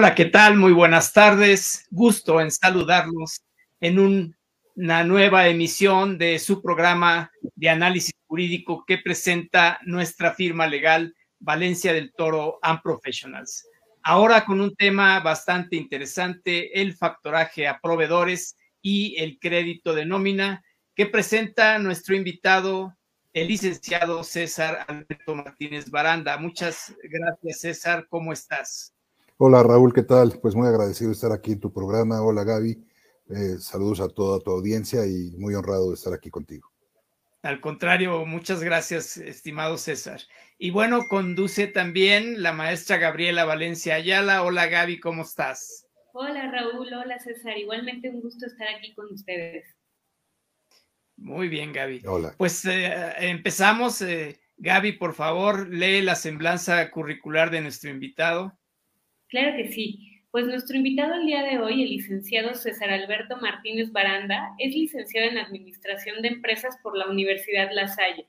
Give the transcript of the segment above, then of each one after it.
Hola, ¿qué tal? Muy buenas tardes. Gusto en saludarlos en una nueva emisión de su programa de análisis jurídico que presenta nuestra firma legal Valencia del Toro and Professionals. Ahora con un tema bastante interesante, el factoraje a proveedores y el crédito de nómina que presenta nuestro invitado, el licenciado César Alberto Martínez Baranda. Muchas gracias, César. ¿Cómo estás? Hola Raúl, ¿qué tal? Pues muy agradecido de estar aquí en tu programa. Hola Gaby, eh, saludos a toda tu audiencia y muy honrado de estar aquí contigo. Al contrario, muchas gracias, estimado César. Y bueno, conduce también la maestra Gabriela Valencia Ayala. Hola Gaby, ¿cómo estás? Hola Raúl, hola César. Igualmente un gusto estar aquí con ustedes. Muy bien, Gaby. Hola. Pues eh, empezamos. Eh, Gaby, por favor, lee la semblanza curricular de nuestro invitado. Claro que sí. Pues nuestro invitado el día de hoy, el licenciado César Alberto Martínez Baranda, es licenciado en Administración de Empresas por la Universidad La Salle.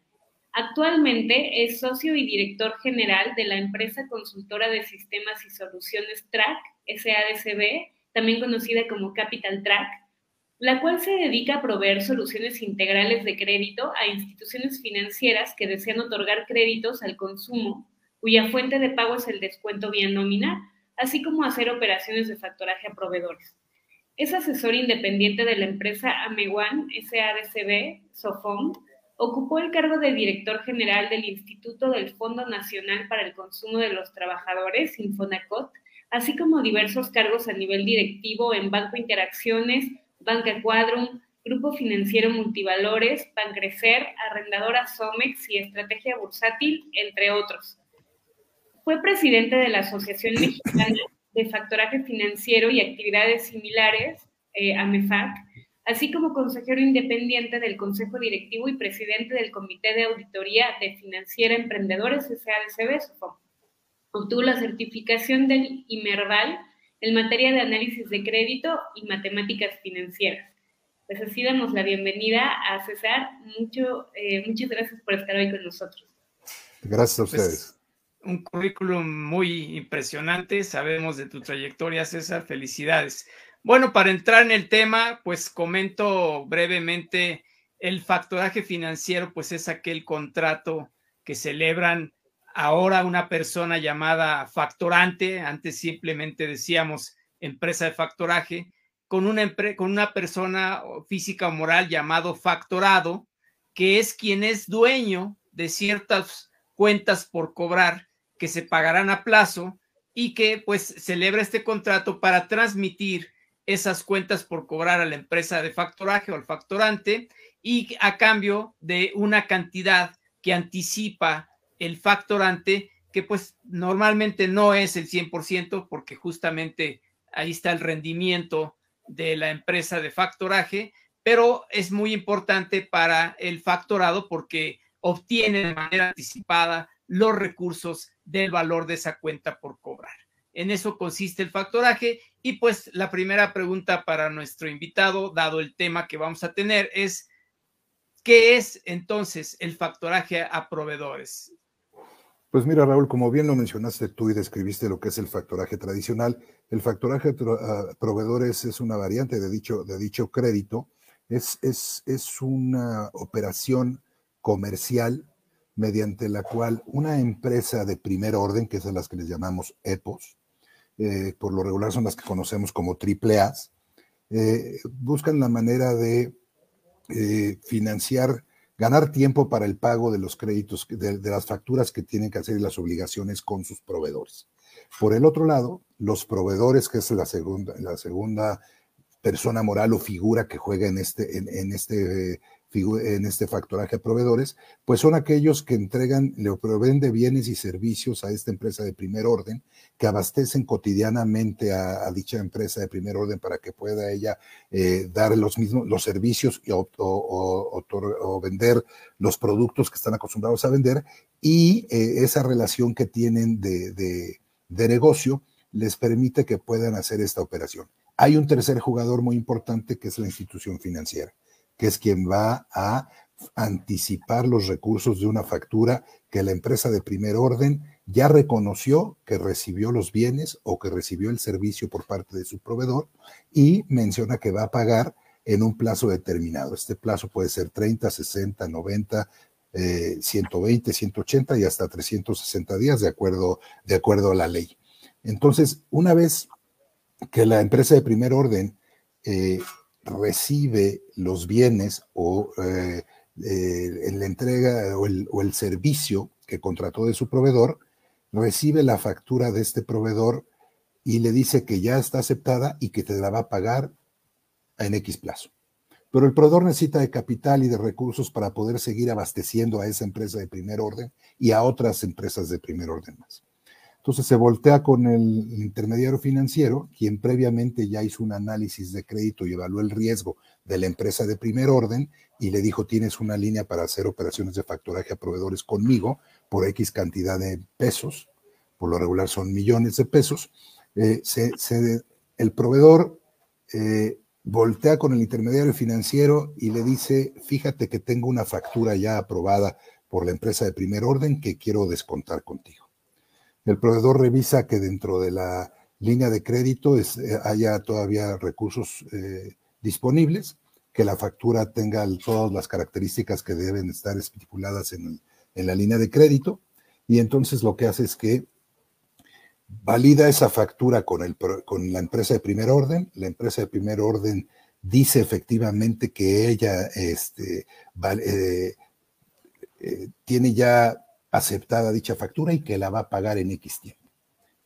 Actualmente es socio y director general de la empresa consultora de sistemas y soluciones TRAC, SADCB, también conocida como Capital Track, la cual se dedica a proveer soluciones integrales de crédito a instituciones financieras que desean otorgar créditos al consumo, cuya fuente de pago es el descuento vía nómina así como hacer operaciones de factoraje a proveedores. Es asesor independiente de la empresa Amewan SADCB Sofom. Ocupó el cargo de director general del Instituto del Fondo Nacional para el Consumo de los Trabajadores, Infonacot, así como diversos cargos a nivel directivo en Banco Interacciones, Banca Quadrum, Grupo Financiero Multivalores, Pancrecer, Arrendadora Somex y Estrategia Bursátil, entre otros. Fue presidente de la Asociación Mexicana de Factoraje Financiero y Actividades Similares, eh, AMEFAC, así como consejero independiente del Consejo Directivo y presidente del Comité de Auditoría de Financiera Emprendedores SADCB, Obtuvo la certificación del IMERVAL en materia de análisis de crédito y matemáticas financieras. Pues así damos la bienvenida a César. Mucho, eh, muchas gracias por estar hoy con nosotros. Gracias a pues, ustedes un currículum muy impresionante. Sabemos de tu trayectoria, César. Felicidades. Bueno, para entrar en el tema, pues comento brevemente el factoraje financiero, pues es aquel contrato que celebran ahora una persona llamada factorante, antes simplemente decíamos empresa de factoraje, con una, con una persona física o moral llamado factorado, que es quien es dueño de ciertas cuentas por cobrar que se pagarán a plazo y que pues celebra este contrato para transmitir esas cuentas por cobrar a la empresa de factoraje o al factorante y a cambio de una cantidad que anticipa el factorante que pues normalmente no es el 100% porque justamente ahí está el rendimiento de la empresa de factoraje, pero es muy importante para el factorado porque obtiene de manera anticipada los recursos del valor de esa cuenta por cobrar. En eso consiste el factoraje y pues la primera pregunta para nuestro invitado, dado el tema que vamos a tener, es ¿qué es entonces el factoraje a proveedores? Pues mira, Raúl, como bien lo mencionaste tú y describiste lo que es el factoraje tradicional, el factoraje a proveedores es una variante de dicho, de dicho crédito, es, es, es una operación comercial mediante la cual una empresa de primer orden, que es a las que les llamamos EPOS, eh, por lo regular son las que conocemos como triple eh, buscan la manera de eh, financiar, ganar tiempo para el pago de los créditos, de, las facturas que tienen que hacer y las obligaciones con sus proveedores. Por el otro lado, los proveedores, que es la segunda, la segunda persona moral o figura que juega en este, en este en este factoraje a proveedores, pues son aquellos que entregan, le proveen de bienes y servicios a esta empresa de primer orden, que abastecen cotidianamente a, dicha empresa de primer orden para que pueda ella eh, dar los mismos los servicios o, o, vender los productos que están acostumbrados a vender y eh, esa relación que tienen de, de negocio les permite que puedan hacer esta operación. Hay un tercer jugador muy importante que es la institución financiera que es quien va a anticipar los recursos de una factura que la empresa de primer orden ya reconoció que recibió los bienes o que recibió el servicio por parte de su proveedor y menciona que va a pagar en un plazo determinado. Este plazo puede ser 30, 60, 90, 120, 180 y hasta 360 días de acuerdo, de acuerdo a la ley. Entonces, una vez que la empresa de primer orden eh, recibe los bienes o eh, eh, la entrega el, o el servicio que contrató de su proveedor, recibe la factura de este proveedor y le dice que ya está aceptada y que te la va a pagar en X plazo. Pero el proveedor necesita de capital y de recursos para poder seguir abasteciendo a esa empresa de primer orden y a otras empresas de primer orden más. Entonces se voltea con el intermediario financiero, quien previamente ya hizo un análisis de crédito y evaluó el riesgo de la empresa de primer orden y le dijo, tienes una línea para hacer operaciones de factoraje a proveedores conmigo por X cantidad de pesos, por lo regular son millones de pesos. Eh, el proveedor eh, voltea con el intermediario financiero y le dice, fíjate que tengo una factura ya aprobada por la empresa de primer orden que quiero descontar contigo. El proveedor revisa que dentro de la línea de crédito eh, haya todavía recursos eh, disponibles, que la factura tenga todas las características que deben estar estipuladas en, la línea de crédito, y entonces lo que hace es que valida esa factura con, la empresa de primer orden, la empresa de primer orden dice efectivamente que ella este, eh, tiene ya aceptada dicha factura y que la va a pagar en X tiempo.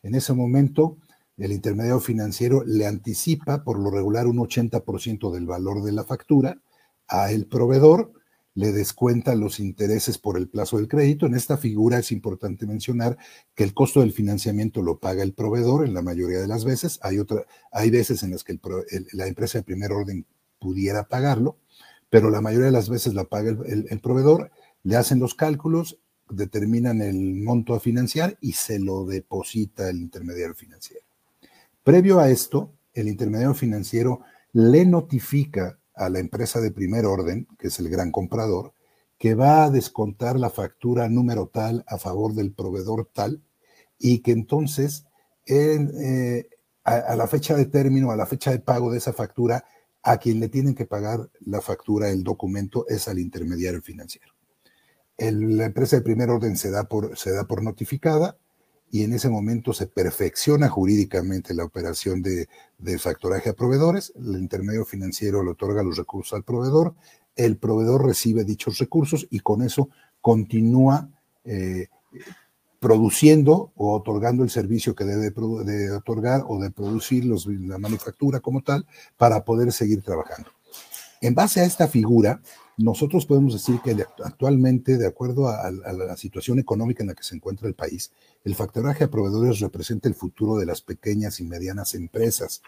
En ese momento, el intermediario financiero le anticipa por lo regular un 80% del valor de la factura a el proveedor, le descuenta los intereses por el plazo del crédito. En esta figura es importante mencionar que el costo del financiamiento lo paga el proveedor en la mayoría de las veces. Hay, otra, hay veces en las que la empresa de primer orden pudiera pagarlo, pero la mayoría de las veces la paga el proveedor. Le hacen los cálculos, determinan el monto a financiar y se lo deposita el intermediario financiero. Previo a esto, el intermediario financiero le notifica a la empresa de primer orden, que es el gran comprador, que va a descontar la factura número tal a favor del proveedor tal y que entonces eh, a, la fecha de término, a la fecha de pago de esa factura, a quien le tienen que pagar la factura, el documento, es al intermediario financiero la empresa de primer orden se da, por, se da por notificada y en ese momento se perfecciona jurídicamente la operación de, factoraje a proveedores, el intermedio financiero le otorga los recursos al proveedor, el proveedor recibe dichos recursos y con eso continúa eh, produciendo o otorgando el servicio que debe de otorgar o de producir la manufactura como tal para poder seguir trabajando. En base a esta figura, nosotros podemos decir que actualmente, de acuerdo a, la situación económica en la que se encuentra el país, el factoraje a proveedores representa el futuro de las pequeñas y medianas empresas,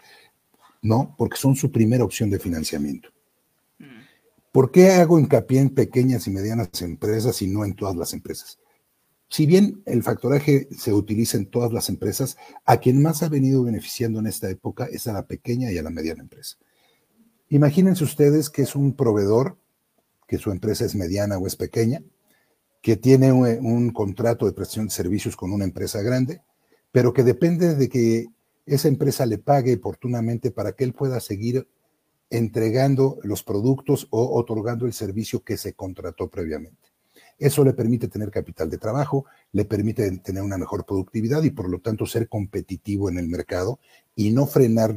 ¿no? Porque son su primera opción de financiamiento. Mm. ¿Por qué hago hincapié en pequeñas y medianas empresas y no en todas las empresas? Si bien el factoraje se utiliza en todas las empresas, a quien más ha venido beneficiando en esta época es a la pequeña y a la mediana empresa. Imagínense ustedes que es un proveedor que su empresa es mediana o es pequeña, que tiene un, contrato de prestación de servicios con una empresa grande, pero que depende de que esa empresa le pague oportunamente para que él pueda seguir entregando los productos o otorgando el servicio que se contrató previamente. Eso le permite tener capital de trabajo, le permite tener una mejor productividad y por lo tanto ser competitivo en el mercado y no frenar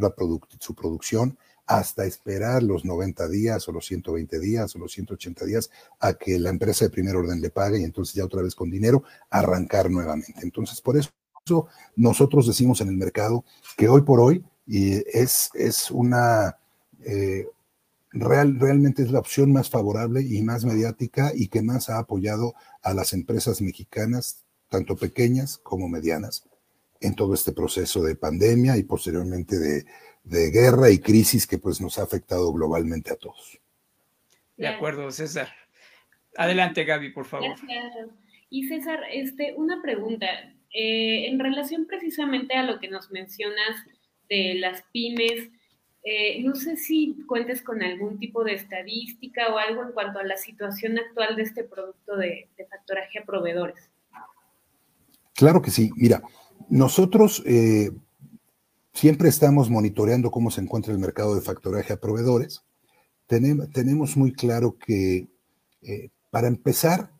su producción hasta esperar los 90 días o los 120 días o los 180 días a que la empresa de primer orden le pague y entonces ya otra vez con dinero arrancar nuevamente. Entonces, por eso nosotros decimos en el mercado que hoy por hoy es, es una... Eh, real, realmente es la opción más favorable y más mediática y que más ha apoyado a las empresas mexicanas, tanto pequeñas como medianas, en todo este proceso de pandemia y posteriormente de, de guerra y crisis que pues nos ha afectado globalmente a todos. De acuerdo, César. Adelante, Gaby, por favor. Y César, este, una pregunta. Eh, en relación precisamente a lo que nos mencionas de las pymes, eh, no sé si cuentes con algún tipo de estadística o algo en cuanto a la situación actual de este producto de, de factoraje a proveedores. Claro que sí. Mira, nosotros eh, siempre estamos monitoreando cómo se encuentra el mercado de factoraje a proveedores. tenemos muy claro que, eh, para empezar,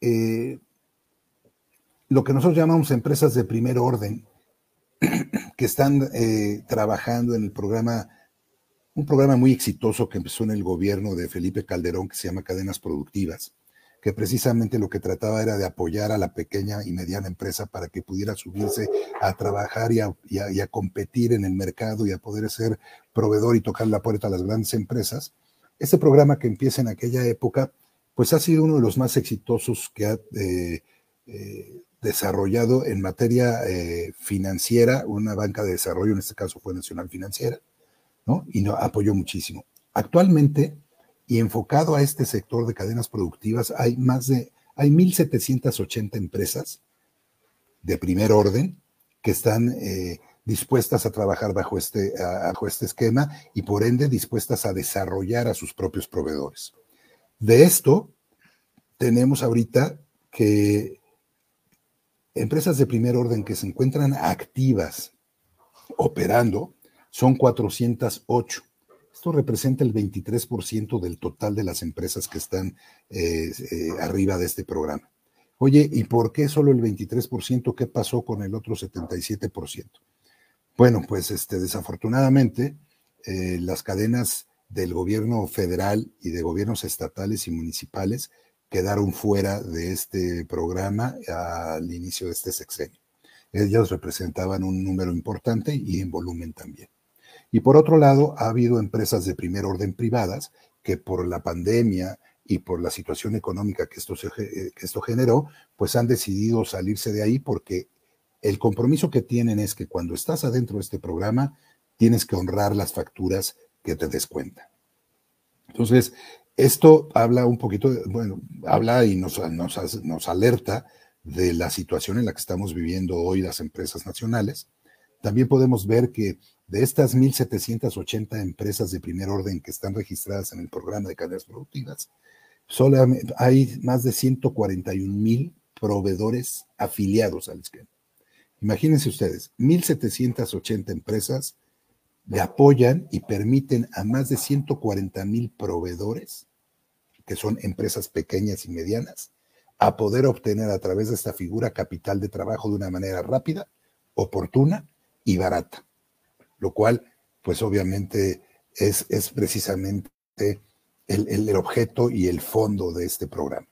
eh, lo que nosotros llamamos empresas de primer orden, que están trabajando en el programa, un programa muy exitoso que empezó en el gobierno de Felipe Calderón, que se llama Cadenas Productivas que precisamente lo que trataba era de apoyar a la pequeña y mediana empresa para que pudiera subirse a trabajar y a, competir en el mercado y a poder ser proveedor y tocar la puerta a las grandes empresas. Ese programa que empieza en aquella época, pues ha sido uno de los más exitosos que ha eh, eh, desarrollado en materia eh, financiera, una banca de desarrollo, en este caso fue Nacional Financiera, ¿no? Y no, apoyó muchísimo. Actualmente, y enfocado a este sector de cadenas productivas hay más de, hay 1.780 empresas de primer orden que están eh, dispuestas a trabajar bajo este, bajo este esquema y por ende dispuestas a desarrollar a sus propios proveedores. De esto, tenemos ahorita que empresas de primer orden que se encuentran activas operando son 408 esto representa el 23% del total de las empresas que están eh, eh, arriba de este programa. Oye, ¿y por qué solo el 23%? ¿Qué pasó con el otro 77%? Bueno, pues este, desafortunadamente eh, las cadenas del gobierno federal y de gobiernos estatales y municipales quedaron fuera de este programa al inicio de este sexenio. Ellos representaban un número importante y en volumen también. Y por otro lado, ha habido empresas de primer orden privadas que por la pandemia y por la situación económica que esto, eh, que esto generó, pues han decidido salirse de ahí porque el compromiso que tienen es que cuando estás adentro de este programa, tienes que honrar las facturas que te descuentan. Entonces, esto habla un poquito, bueno, habla y nos, nos, nos alerta de la situación en la que estamos viviendo hoy las empresas nacionales. También podemos ver que de estas 1.780 empresas de primer orden que están registradas en el programa de cadenas productivas, solo hay más de 141.000 proveedores afiliados al esquema. Imagínense ustedes, 1.780 empresas le apoyan y permiten a más de 140.000 proveedores, que son empresas pequeñas y medianas, a poder obtener a través de esta figura capital de trabajo de una manera rápida, oportuna y barata lo cual pues obviamente es, es precisamente el, objeto y el fondo de este programa.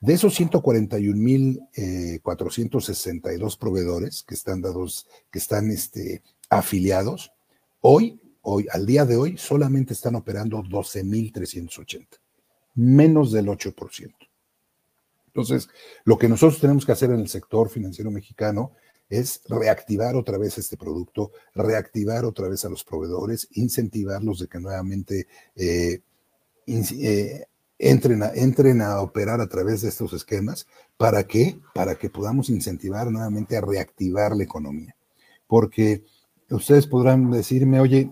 De esos 141.462 eh, proveedores que están dados, que están este, afiliados, hoy, hoy, al día de hoy, solamente están operando 12.380, menos del 8%. Entonces, lo que nosotros tenemos que hacer en el sector financiero mexicano es reactivar otra vez este producto, reactivar otra vez a los proveedores, incentivarlos de que nuevamente eh, eh, entren, a, entren a operar a través de estos esquemas. ¿Para qué? Para que podamos incentivar nuevamente a reactivar la economía. Porque ustedes podrán decirme, oye,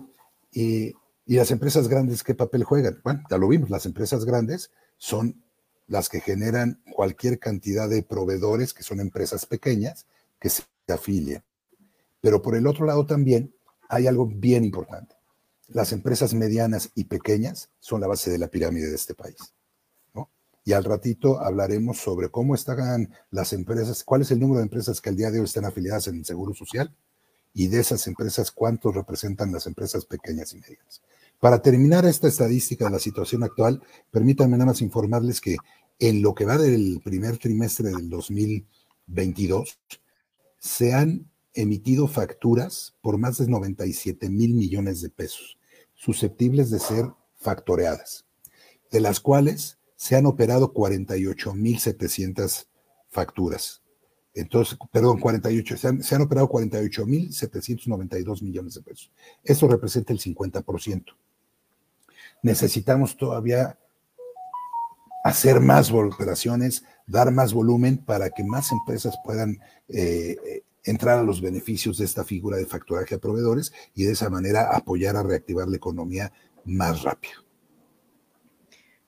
¿y, ¿y las empresas grandes qué papel juegan? Bueno, ya lo vimos, las empresas grandes son las que generan cualquier cantidad de proveedores que son empresas pequeñas que se afilia. Pero por el otro lado también hay algo bien importante. Las empresas medianas y pequeñas son la base de la pirámide de este país. Y al ratito hablaremos sobre cómo están las empresas, cuál es el número de empresas que al día de hoy están afiliadas en el Seguro Social y de esas empresas cuántos representan las empresas pequeñas y medianas. Para terminar esta estadística de la situación actual, permítanme nada más informarles que en lo que va del primer trimestre del 2022, se han emitido facturas por más de 97 mil millones de pesos, susceptibles de ser factoreadas, de las cuales se han operado 48 mil 700 facturas. Entonces, perdón, 48, se han, se han operado 48 mil 792 millones de pesos. Eso representa el 50%. Necesitamos todavía hacer más operaciones, dar más volumen para que más empresas puedan eh, entrar a los beneficios de esta figura de facturaje a proveedores y de esa manera apoyar a reactivar la economía más rápido.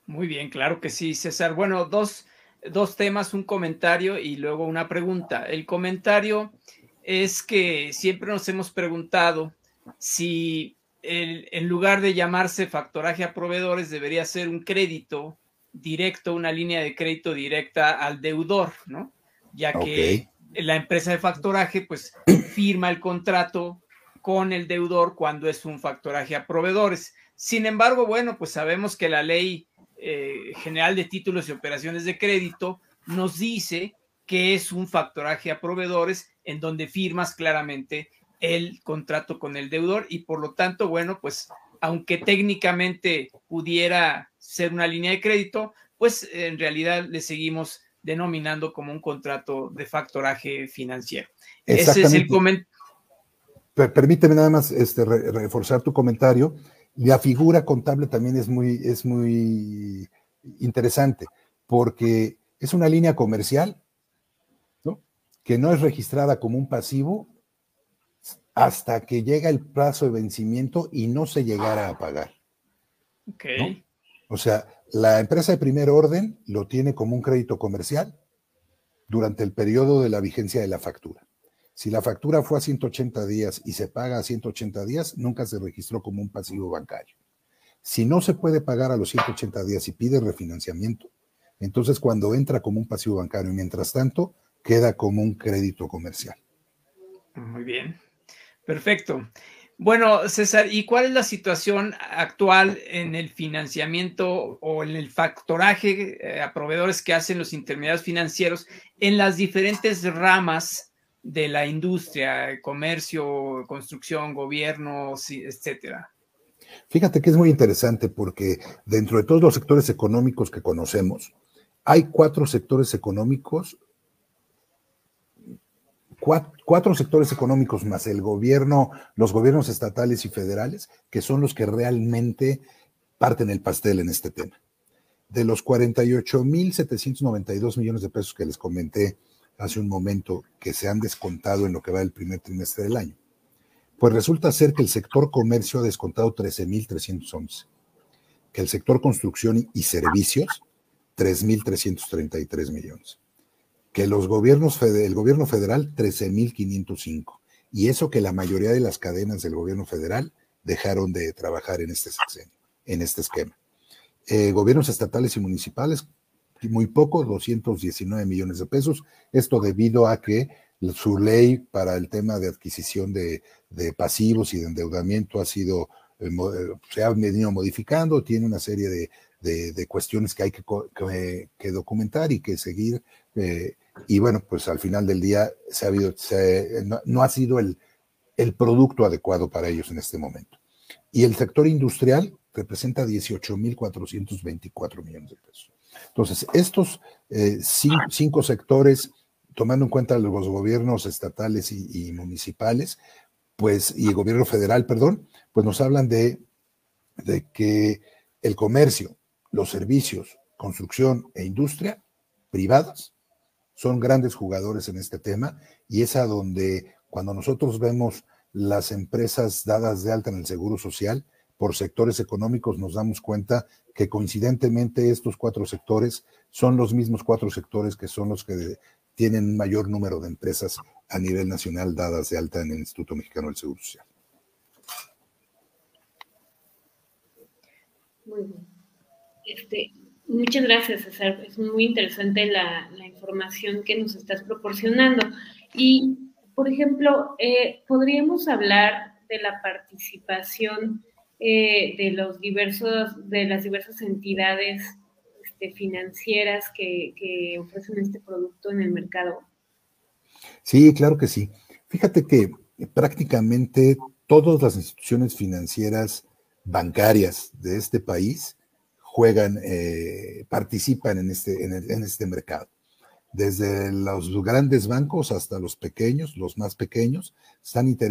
Muy bien, claro que sí, César. Bueno, dos dos temas, un comentario y luego una pregunta. El comentario es que siempre nos hemos preguntado si en lugar de llamarse factoraje a proveedores debería ser un crédito directo, una línea de crédito directa al deudor, ¿no? Ya que la empresa de factoraje pues firma el contrato con el deudor cuando es un factoraje a proveedores. Sin embargo, bueno, pues sabemos que la ley eh, general de títulos y operaciones de crédito nos dice que es un factoraje a proveedores en donde firmas claramente el contrato con el deudor y por lo tanto, bueno, pues aunque técnicamente pudiera ser una línea de crédito, pues en realidad le seguimos denominando como un contrato de factoraje financiero. Ese es el comentario. Permíteme nada más este, reforzar tu comentario. La figura contable también es muy, es muy interesante porque es una línea comercial ¿no? que no es registrada como un pasivo hasta que llega el plazo de vencimiento y no se llegara a pagar. Ok. O sea, la empresa de primer orden lo tiene como un crédito comercial durante el periodo de la vigencia de la factura. Si la factura fue a 180 días y se paga a 180 días, nunca se registró como un pasivo bancario. Si no se puede pagar a los 180 días y pide refinanciamiento, entonces cuando entra como un pasivo bancario, mientras tanto, queda como un crédito comercial. Muy bien. Perfecto. Bueno, César, ¿y cuál es la situación actual en el financiamiento o en el factoraje eh, a proveedores que hacen los intermediarios financieros en las diferentes ramas de la industria, comercio, construcción, gobierno, etcétera? Fíjate que es muy interesante porque dentro de todos los sectores económicos que conocemos, hay cuatro sectores económicos cuatro, sectores económicos más el gobierno, los gobiernos estatales y federales, que son los que realmente parten el pastel en este tema. De los 48.792 millones de pesos que les comenté hace un momento que se han descontado en lo que va del primer trimestre del año, pues resulta ser que el sector comercio ha descontado 13.311, que el sector construcción y servicios 3.333 millones que los gobiernos, el gobierno federal 13.505. Y eso que la mayoría de las cadenas del gobierno federal dejaron de trabajar en este este esquema. Eh, gobiernos estatales y municipales, muy poco, 219 millones de pesos. Esto debido a que su ley para el tema de adquisición de, pasivos y de endeudamiento ha sido, eh, eh, se ha venido modificando, tiene una serie de, cuestiones que hay que, documentar y que seguir y bueno, pues al final del día se ha habido, no, ha sido el, el producto adecuado para ellos en este momento. Y el sector industrial representa 18.424 millones de pesos. Entonces, estos eh, cinco, sectores, tomando en cuenta los gobiernos estatales y, y, municipales, pues, y el gobierno federal, perdón, pues nos hablan de, de que el comercio, los servicios, construcción e industria privadas son grandes jugadores en este tema y es a donde cuando nosotros vemos las empresas dadas de alta en el Seguro Social por sectores económicos, nos damos cuenta que coincidentemente estos cuatro sectores son los mismos cuatro sectores que son los que tienen mayor número de empresas a nivel nacional dadas de alta en el Instituto Mexicano del Seguro Social. Muy bien. Este, Muchas gracias, César. Es muy interesante la, información que nos estás proporcionando. Y, por ejemplo, eh, podríamos hablar de la participación eh, de los diversos, de las diversas entidades este, financieras que, que ofrecen este producto en el mercado. Sí, claro que sí. Fíjate que prácticamente todas las instituciones financieras bancarias de este país juegan, eh, participan en este, en, este mercado. Desde los grandes bancos hasta los pequeños, los más pequeños,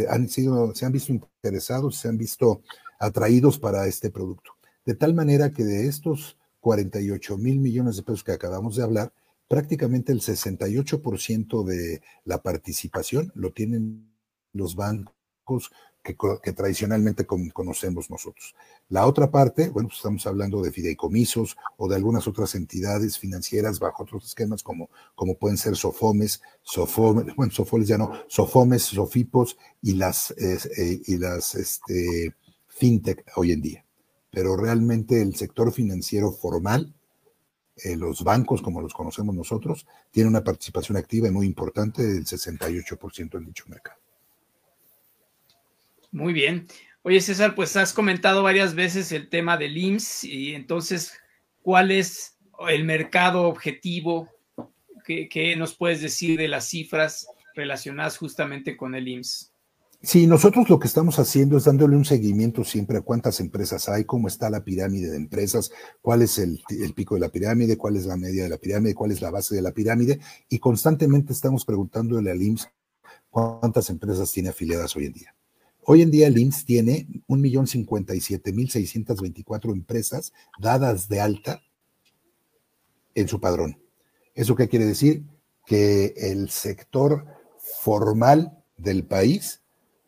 han sido, se han visto interesados, se han visto atraídos para este producto. De tal manera que de estos 48 mil millones de pesos que acabamos de hablar, prácticamente el 68% de la participación lo tienen los bancos que, tradicionalmente conocemos nosotros. La otra parte, bueno, pues estamos hablando de fideicomisos o de algunas otras entidades financieras bajo otros esquemas como, como pueden ser Sofomes, Sofomes, bueno, Sofoles ya no, Sofomes, Sofipos y las, eh, y las este, fintech hoy en día. Pero realmente el sector financiero formal, eh, los bancos como los conocemos nosotros, tiene una participación activa y muy importante del 68% en dicho mercado. Muy bien. Oye, César, pues has comentado varias veces el tema del IMSS y entonces, ¿cuál es el mercado objetivo? ¿Qué, nos puedes decir de las cifras relacionadas justamente con el IMSS? Sí, nosotros lo que estamos haciendo es dándole un seguimiento siempre a cuántas empresas hay, cómo está la pirámide de empresas, cuál es el, el, pico de la pirámide, cuál es la media de la pirámide, cuál es la base de la pirámide, y constantemente estamos preguntándole al IMSS cuántas empresas tiene afiliadas hoy en día. Hoy en día el IMSS tiene 1.057.624 empresas dadas de alta en su padrón. ¿Eso qué quiere decir? Que el sector formal del país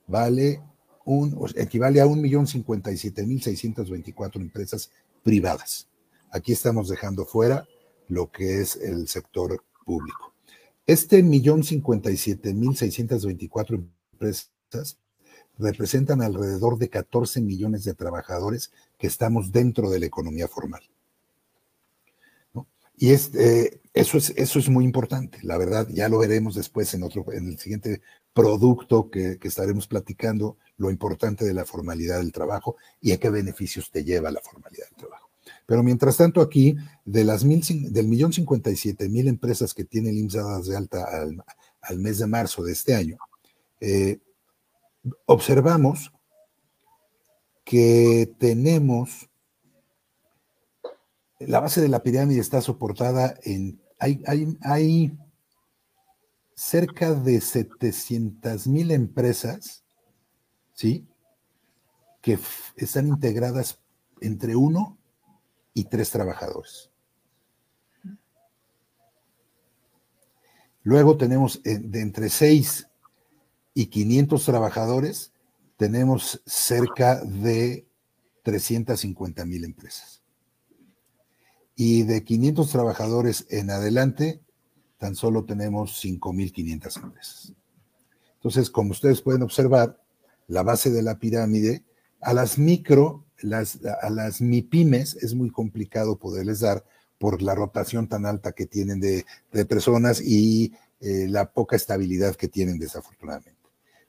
vale un, equivale a 1.057.624 empresas privadas. Aquí estamos dejando fuera lo que es el sector público. Este 1.057.624 empresas representan alrededor de 14 millones de trabajadores que estamos dentro de la economía formal. Y eh, eso, es, eso es muy importante, la verdad, ya lo veremos después en, otro, en el siguiente producto que, estaremos platicando, lo importante de la formalidad del trabajo y a qué beneficios te lleva la formalidad del trabajo. Pero mientras tanto aquí, de las mil, del millón cincuenta y siete mil empresas que tienen el IMSS de alta al, mes de marzo de este año, eh, observamos que tenemos, la base de la pirámide está soportada en, hay, hay, cerca de 700 mil empresas, ¿sí? Que están integradas entre uno y tres trabajadores. Luego tenemos eh, de entre seis y 500 trabajadores, tenemos cerca de 350 mil empresas. Y de 500 trabajadores en adelante, tan solo tenemos 5.500 empresas. Entonces, como ustedes pueden observar, la base de la pirámide, a las micro, las, a las MIPIMES es muy complicado poderles dar por la rotación tan alta que tienen de, personas y eh, la poca estabilidad que tienen desafortunadamente.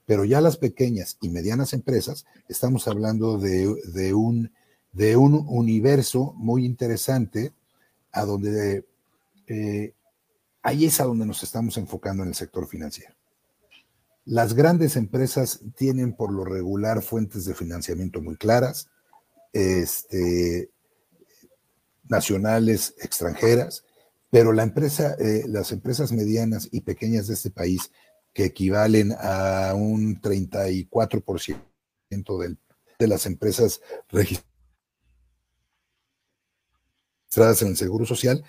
Pero ya las pequeñas y medianas empresas, estamos hablando de, un, de un universo muy interesante a donde eh, ahí es a donde nos estamos enfocando en el sector financiero. Las grandes empresas tienen por lo regular fuentes de financiamiento muy claras, este, nacionales, extranjeras, pero la empresa, eh, las empresas medianas y pequeñas de este país que equivalen a un 34% del, de las empresas registradas en el Seguro Social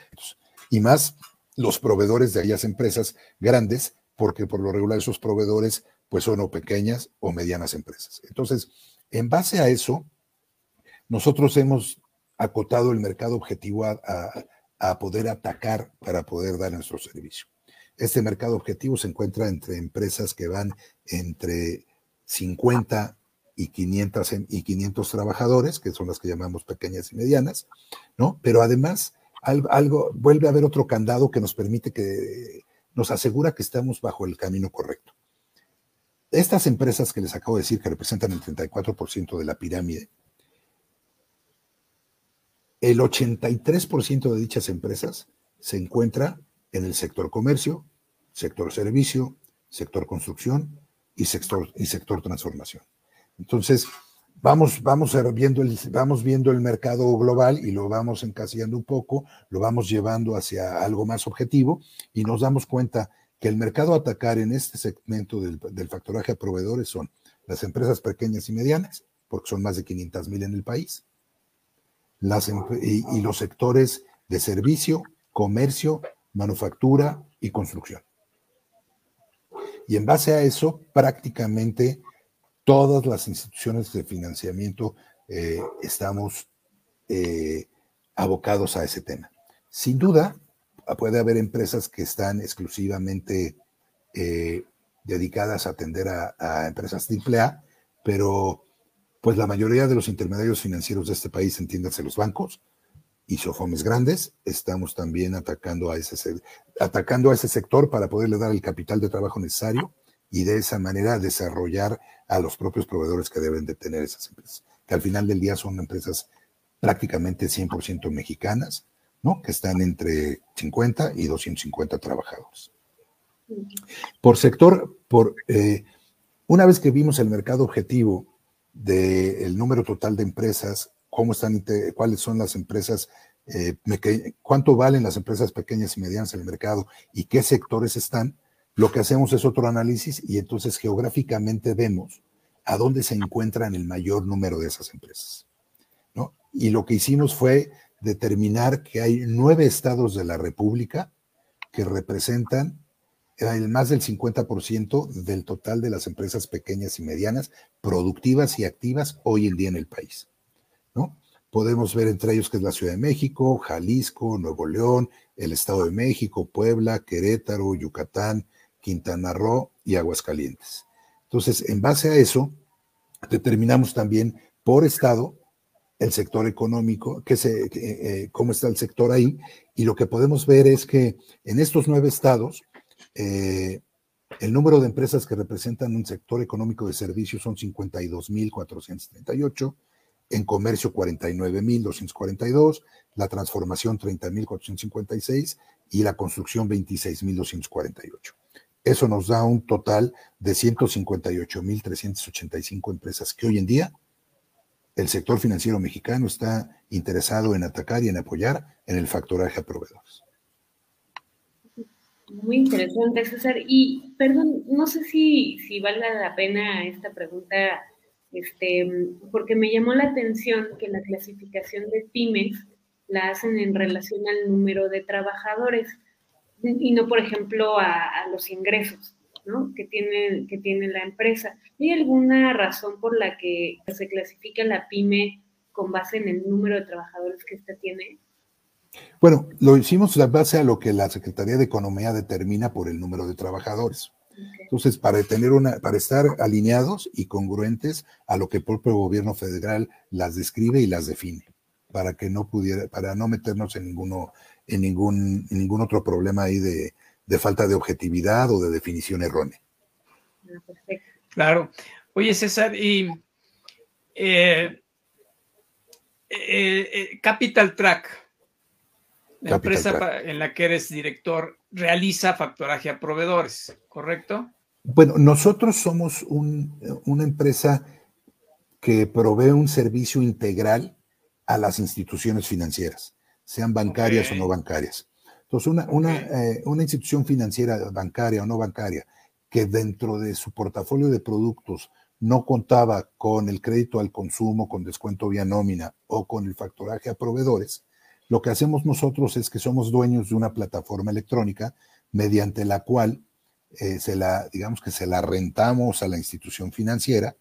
y más los proveedores de aquellas empresas grandes, porque por lo regular esos proveedores pues son o pequeñas o medianas empresas. Entonces, en base a eso, nosotros hemos acotado el mercado objetivo a, a poder atacar para poder dar nuestro servicio. Este mercado objetivo se encuentra entre empresas que van entre 50 y 500, y 500 trabajadores, que son las que llamamos pequeñas y medianas, ¿no? Pero además, algo, vuelve a haber otro candado que nos permite que, nos asegura que estamos bajo el camino correcto. Estas empresas que les acabo de decir, que representan el 34% de la pirámide, el 83% de dichas empresas se encuentra en el sector comercio, sector servicio, sector construcción y sector, y sector transformación. Entonces, vamos, vamos, viendo el, vamos viendo el mercado global y lo vamos encasillando un poco, lo vamos llevando hacia algo más objetivo y nos damos cuenta que el mercado a atacar en este segmento del, factoraje a proveedores son las empresas pequeñas y medianas, porque son más de 500 mil en el país, las, y los sectores de servicio, comercio, manufactura y construcción. Y en base a eso, prácticamente todas las instituciones de financiamiento eh, estamos eh, abocados a ese tema. Sin duda, puede haber empresas que están exclusivamente eh, dedicadas a atender a, empresas AAA, pero pues la mayoría de los intermediarios financieros de este país, entiéndase los bancos y sofomes grandes, estamos también atacando a, ese, atacando a ese sector para poderle dar el capital de trabajo necesario y de esa manera desarrollar a los propios proveedores que deben de tener esas empresas, que al final del día son empresas prácticamente 100% mexicanas, ¿no? que están entre 50 y 250 trabajadores. Por sector, por, eh, una vez que vimos el mercado objetivo del número total de empresas, cómo están, cuáles son las empresas, eh, cuánto valen las empresas pequeñas y medianas en el mercado y qué sectores están, lo que hacemos es otro análisis y entonces geográficamente vemos a dónde se encuentran el mayor número de esas empresas. ¿no? Y lo que hicimos fue determinar que hay nueve estados de la República que representan el más del 50% del total de las empresas pequeñas y medianas, productivas y activas hoy en día en el país. Podemos ver entre ellos que es la Ciudad de México, Jalisco, Nuevo León, el Estado de México, Puebla, Querétaro, Yucatán, Quintana Roo y Aguascalientes. Entonces, en base a eso, determinamos también por estado el sector económico, que se, eh, cómo está el sector ahí, y lo que podemos ver es que en estos nueve estados, eh, el número de empresas que representan un sector económico de servicios son 52.438, en comercio 49.242, la transformación 30.456 y la construcción 26.248. Eso nos da un total de 158.385 empresas que hoy en día el sector financiero mexicano está interesado en atacar y en apoyar en el factoraje a proveedores. Muy interesante, César. Y perdón, no sé si, si vale la pena esta pregunta, este, porque me llamó la atención que la clasificación de pymes la hacen en relación al número de trabajadores y no, por ejemplo, a los ingresos que, tiene, que tiene la empresa. ¿Hay alguna razón por la que se clasifica la pyme con base en el número de trabajadores que ésta tiene? Bueno, lo hicimos en base a lo que la Secretaría de Economía determina por el número de trabajadores. Entonces, para tener una, para estar alineados y congruentes a lo que el propio gobierno federal las describe y las define, para que no pudiera, para no meternos en ninguno, en ningún, en ningún otro problema ahí de, de falta de objetividad o de definición errónea. Claro. Oye, César, y eh, eh, eh, Capital Track, la empresa en la que eres director, realiza factoraje a proveedores, ¿correcto? Bueno, nosotros somos una empresa que provee un servicio integral a las instituciones financieras, sean bancarias o no bancarias. Entonces, una, una, eh, una institución financiera, bancaria o no bancaria, que dentro de su portafolio de productos no contaba con el crédito al consumo, con descuento vía nómina o con el factoraje a proveedores, lo que hacemos nosotros es que somos dueños de una plataforma electrónica mediante la cual eh, se la, digamos que se la rentamos a la institución financiera,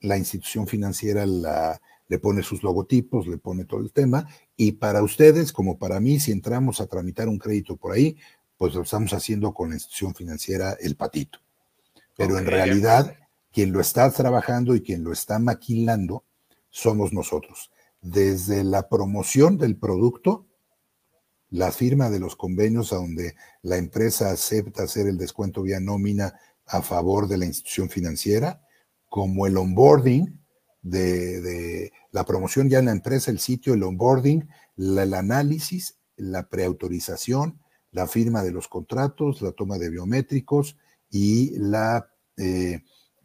la institución financiera la, le pone sus logotipos, le pone todo el tema, y para ustedes, como para mí, si entramos a tramitar un crédito por ahí, pues lo estamos haciendo con la institución financiera El Patito. Pero en realidad, quien lo está trabajando y quien lo está maquilando somos nosotros. Desde la promoción del producto, la firma de los convenios a donde la empresa acepta hacer el descuento vía nómina a favor de la institución financiera, como el onboarding, de, la promoción ya en la empresa, el sitio, el onboarding, el análisis, la preautorización, la firma de los contratos, la toma de biométricos y la, eh,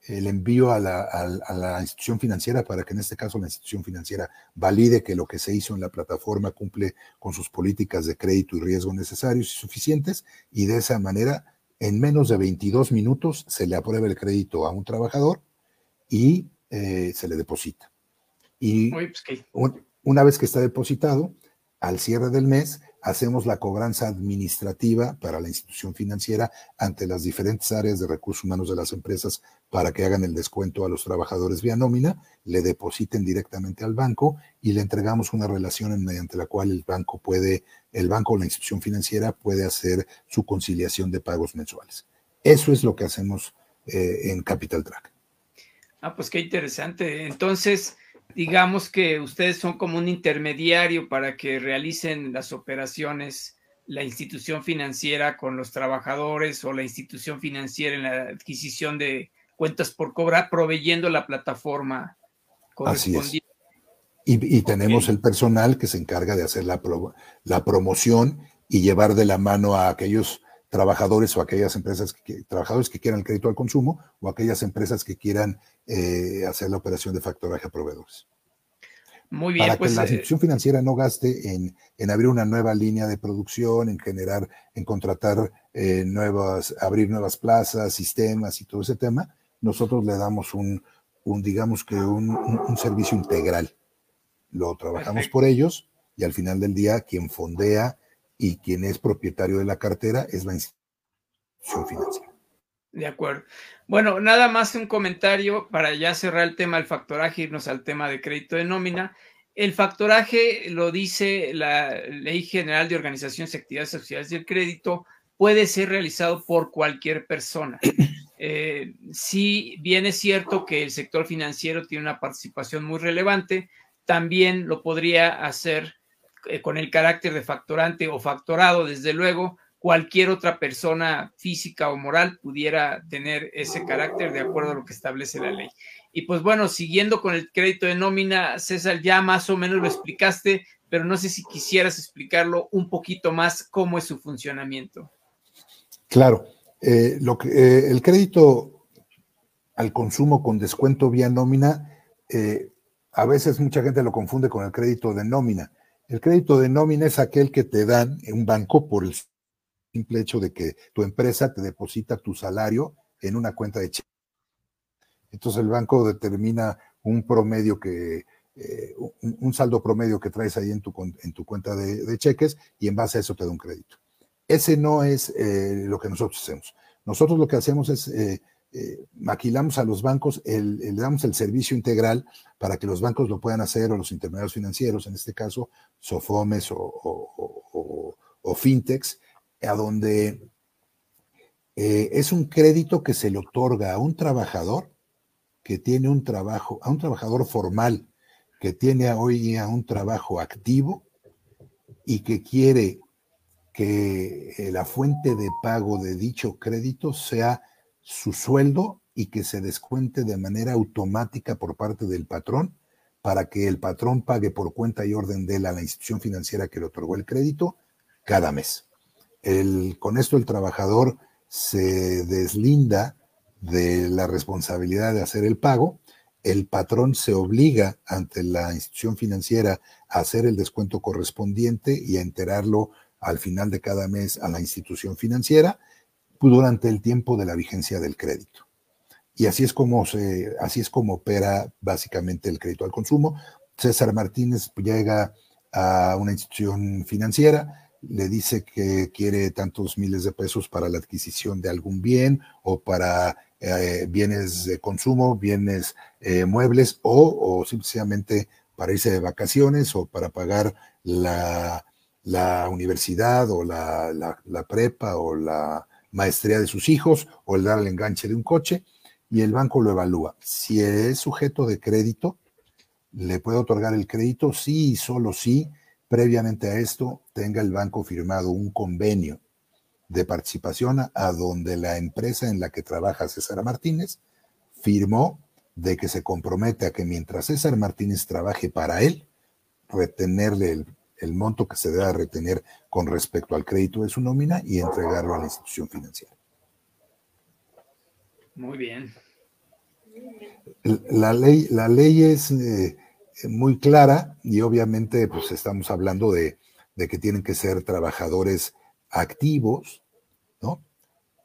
el envío a la, a la, institución financiera para que en este caso la institución financiera valide que lo que se hizo en la plataforma cumple con sus políticas de crédito y riesgo necesarios y suficientes y de esa manera en menos de 22 minutos se le aprueba el crédito a un trabajador y eh, se le deposita. Y pues, una vez que está depositado, al cierre del mes, hacemos la cobranza administrativa para la institución financiera ante las diferentes áreas de recursos humanos de las empresas para que hagan el descuento a los trabajadores vía nómina, le depositen directamente al banco y le entregamos una relación mediante la cual el banco puede, el banco o la institución financiera puede hacer su conciliación de pagos mensuales. Eso es lo que hacemos eh, en Capital Track. Ah, pues qué interesante. Entonces, digamos que ustedes son como un intermediario para que realicen las operaciones la institución financiera con los trabajadores o la institución financiera en la adquisición de cuentas por cobrar, proveyendo la plataforma correspondiente. Y, tenemos el personal que se encarga de hacer la, la promoción y llevar de la mano a aquellos trabajadores o aquellas empresas, que, trabajadores que quieran el crédito al consumo o aquellas empresas que quieran eh, hacer la operación de factoraje a proveedores. Muy bien. Para que pues, la eh, institución financiera no gaste en, en, abrir una nueva línea de producción, en generar, en contratar eh, nuevas, abrir nuevas plazas, sistemas y todo ese tema, nosotros le damos un, un digamos que un, un, servicio integral. Lo trabajamos por ellos y al final del día quien fondea y quien es propietario de la cartera es la institución financiera. De acuerdo. Bueno, nada más un comentario para ya cerrar el tema del factoraje, irnos al tema de crédito de nómina. El factoraje, lo dice la Ley General de Organizaciones y Actividades Sociales del Crédito, puede ser realizado por cualquier persona. Eh, si bien es cierto que el sector financiero tiene una participación muy relevante, también lo podría hacer eh, con el carácter de factorante o factorado, desde luego, cualquier otra persona física o moral pudiera tener ese carácter de acuerdo a lo que establece la ley. Y pues bueno, siguiendo con el crédito de nómina, César, ya más o menos lo explicaste, pero no sé si quisieras explicarlo un poquito más cómo es su funcionamiento. Claro, eh, lo que, eh, el crédito al consumo con descuento vía nómina, eh, a veces mucha gente lo confunde con el crédito de nómina. El crédito de nómina es aquel que te dan un banco por el simple hecho de que tu empresa te deposita tu salario en una cuenta de cheques. Entonces el banco determina un promedio que, eh, un, saldo promedio que traes ahí en tu, en tu cuenta de, cheques y en base a eso te da un crédito. Ese no es eh, lo que nosotros hacemos. Nosotros lo que hacemos es eh, maquilamos a los bancos, le damos el servicio integral para que los bancos lo puedan hacer o los intermediarios financieros, en este caso, Sofomes o, o fintechs, a donde eh, es un crédito que se le otorga a un trabajador que tiene un trabajo, a un trabajador formal que tiene hoy día un trabajo activo y que quiere que eh, la fuente de pago de dicho crédito sea su sueldo y que se descuente de manera automática por parte del patrón para que el patrón pague por cuenta y orden de la institución financiera que le otorgó el crédito cada mes. Con esto el trabajador se deslinda de la responsabilidad de hacer el pago, el patrón se obliga ante la institución financiera a hacer el descuento correspondiente y a enterarlo al final de cada mes a la institución financiera durante el tiempo de la vigencia del crédito. Y así es como se, así es como opera básicamente el crédito al consumo. César Martínez llega a una institución financiera, le dice que quiere tantos miles de pesos para la adquisición de algún bien o para eh, bienes de consumo, bienes eh, muebles o, o, simplemente para irse de vacaciones o para pagar la, universidad o la, la, prepa o la maestría de sus hijos o el dar el enganche de un coche y el banco lo evalúa. Si es sujeto de crédito, le puede otorgar el crédito, sí y solo sí previamente a esto tenga el banco firmado un convenio de participación a, donde la empresa en la que trabaja César Martínez firmó de que se compromete a que mientras César Martínez trabaje para él, retenerle el, monto que se debe retener con respecto al crédito de su nómina y entregarlo a la institución financiera. Muy bien. La ley, la ley es eh, muy clara y obviamente pues estamos hablando de, que tienen que ser trabajadores activos, ¿no?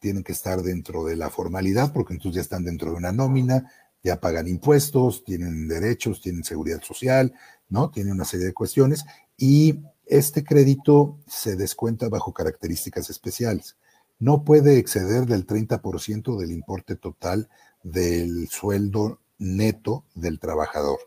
Tienen que estar dentro de la formalidad porque entonces ya están dentro de una nómina, ya pagan impuestos, tienen derechos, tienen seguridad social, ¿no? Tienen una serie de cuestiones y este crédito se descuenta bajo características especiales. No puede exceder del 30% del importe total del sueldo neto del trabajador.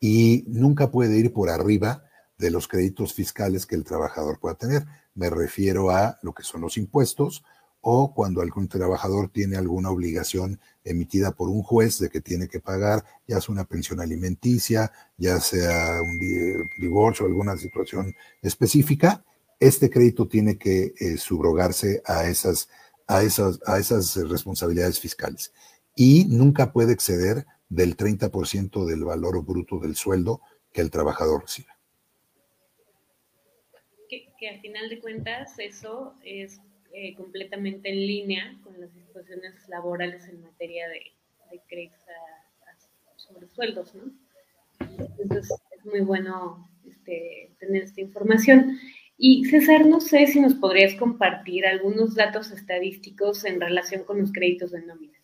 Y nunca puede ir por arriba de los créditos fiscales que el trabajador pueda tener. Me refiero a lo que son los impuestos o cuando algún trabajador tiene alguna obligación emitida por un juez de que tiene que pagar, ya sea una pensión alimenticia, ya sea un divorcio alguna situación específica, este crédito tiene que eh, subrogarse a esas, responsabilidades fiscales y nunca puede exceder del 30% del valor bruto del sueldo que el trabajador recibe. Que al final de cuentas eso es eh, completamente en línea con las disposiciones laborales en materia de, de créditos sobre sueldos, ¿no? Entonces es muy bueno este, tener esta información. Y César, no sé si nos podrías compartir algunos datos estadísticos en relación con los créditos de nómina.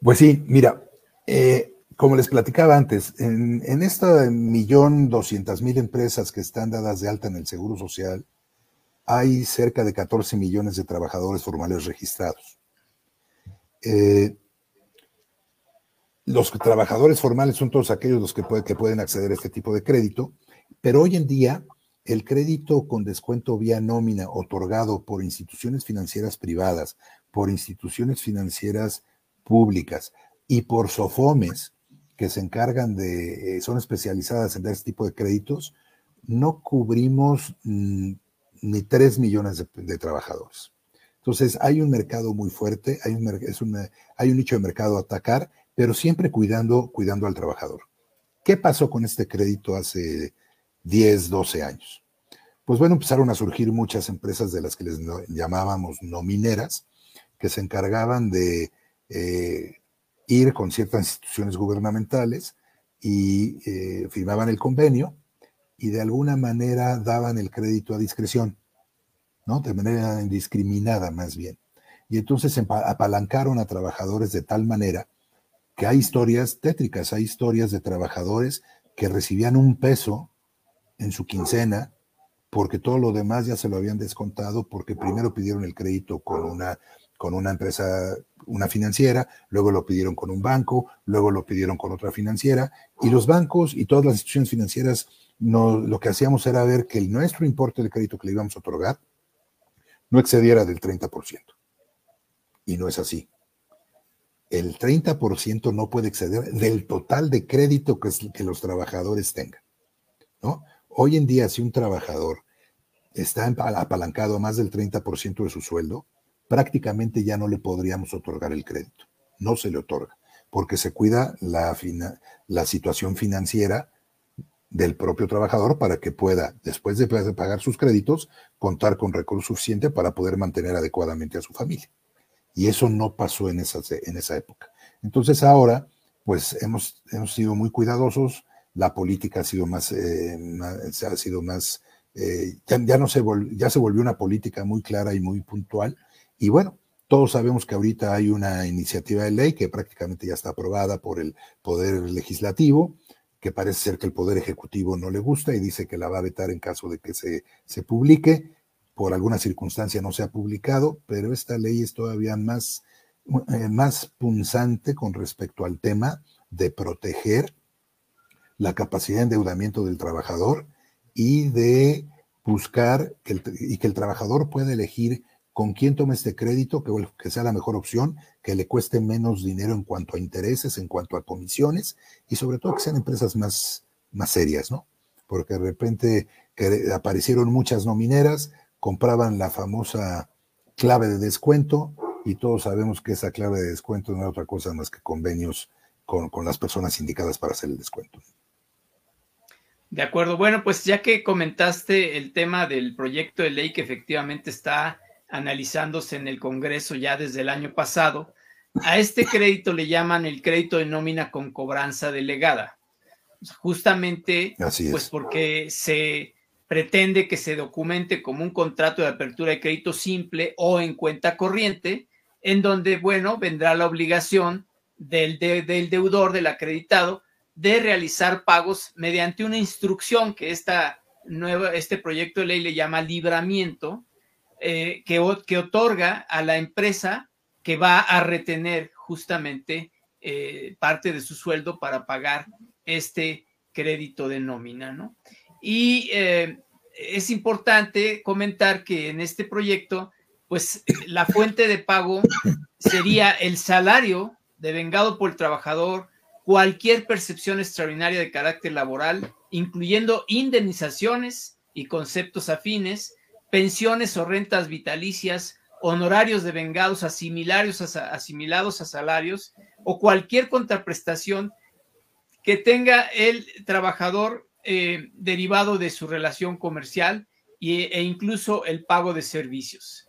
Pues sí, mira, eh, como les platicaba antes, en, en esta millón doscientas mil empresas que están dadas de alta en el Seguro Social, hay cerca de 14 millones de trabajadores formales registrados. Eh, los trabajadores formales son todos aquellos los que, pueden acceder a este tipo de crédito, pero hoy en día el crédito con descuento vía nómina otorgado por instituciones financieras privadas, por instituciones financieras públicas y por SOFOMES que se encargan de, eh, son especializadas en dar este tipo de créditos, no cubrimos mm, ni 3 millones de, trabajadores. Entonces, hay un mercado muy fuerte, hay un, nicho de mercado a atacar, pero siempre cuidando, cuidando al trabajador. ¿Qué pasó con este crédito hace 10, 12 años? Pues bueno, empezaron a surgir muchas empresas de las que les llamábamos nomineras, que se encargaban de eh, ir con ciertas instituciones gubernamentales y eh, firmaban el convenio y de alguna manera daban el crédito a discreción, ¿no? De manera indiscriminada más bien. Y entonces apalancaron a trabajadores de tal manera que hay historias tétricas, hay historias de trabajadores que recibían un peso en su quincena porque todo lo demás ya se lo habían descontado porque primero pidieron el crédito con una, con una empresa, una financiera, luego lo pidieron con un banco, luego lo pidieron con otra financiera y los bancos y todas las instituciones financieras lo que hacíamos era ver que el nuestro importe de crédito que le íbamos a otorgar no excediera del 30%. Y no es así. El 30% no puede exceder del total de crédito que, que los trabajadores tengan. ¿no? Hoy en día, si un trabajador está apalancado a más del 30% de su sueldo, prácticamente ya no le podríamos otorgar el crédito. No se le otorga, porque se cuida la, situación financiera del propio trabajador para que pueda, después de pagar sus créditos, contar con recursos suficientes para poder mantener adecuadamente a su familia. Y eso no pasó en esa, en esa época. Entonces ahora, pues hemos, hemos sido muy cuidadosos, la política ha sido más, eh, ha sido más, eh, ya, no se ya se volvió una política muy clara y muy puntual. Y bueno, todos sabemos que ahorita hay una iniciativa de ley que prácticamente ya está aprobada por el Poder Legislativo, que parece ser que el Poder Ejecutivo no le gusta y dice que la va a vetar en caso de que se, se publique. Por alguna circunstancia no se ha publicado, pero esta ley es todavía más, eh, más punzante con respecto al tema de proteger la capacidad de endeudamiento del trabajador y de buscar que y que el trabajador pueda elegir con quién toma este crédito, que, que sea la mejor opción, que le cueste menos dinero en cuanto a intereses, en cuanto a comisiones, y sobre todo que sean empresas más, más serias, ¿no? Porque de repente que aparecieron muchas nomineras, compraban la famosa clave de descuento, y todos sabemos que esa clave de descuento no es otra cosa más que convenios con, con las personas indicadas para hacer el descuento. De acuerdo. Bueno, pues ya que comentaste el tema del proyecto de ley que efectivamente está analizándose en el Congreso ya desde el año pasado. A este crédito le llaman el crédito de nómina con cobranza delegada. Justamente, pues porque se pretende que se documente como un contrato de apertura de crédito simple o en cuenta corriente, en donde, bueno, vendrá la obligación del, del deudor, del acreditado, de realizar pagos mediante una instrucción que esta nueva, este proyecto de ley le llama libramiento, eh, que, otorga a la empresa que va a retener justamente eh, parte de su sueldo para pagar este crédito de nómina, ¿no? Y eh, es importante comentar que en este proyecto, pues la fuente de pago sería el salario devengado por el trabajador, cualquier percepción extraordinaria de carácter laboral, incluyendo indemnizaciones y conceptos afines, pensiones o rentas vitalicias, honorarios asimilados a, asimilados a salarios o cualquier contraprestación que tenga el trabajador eh, derivado de su relación comercial e incluso el pago de servicios.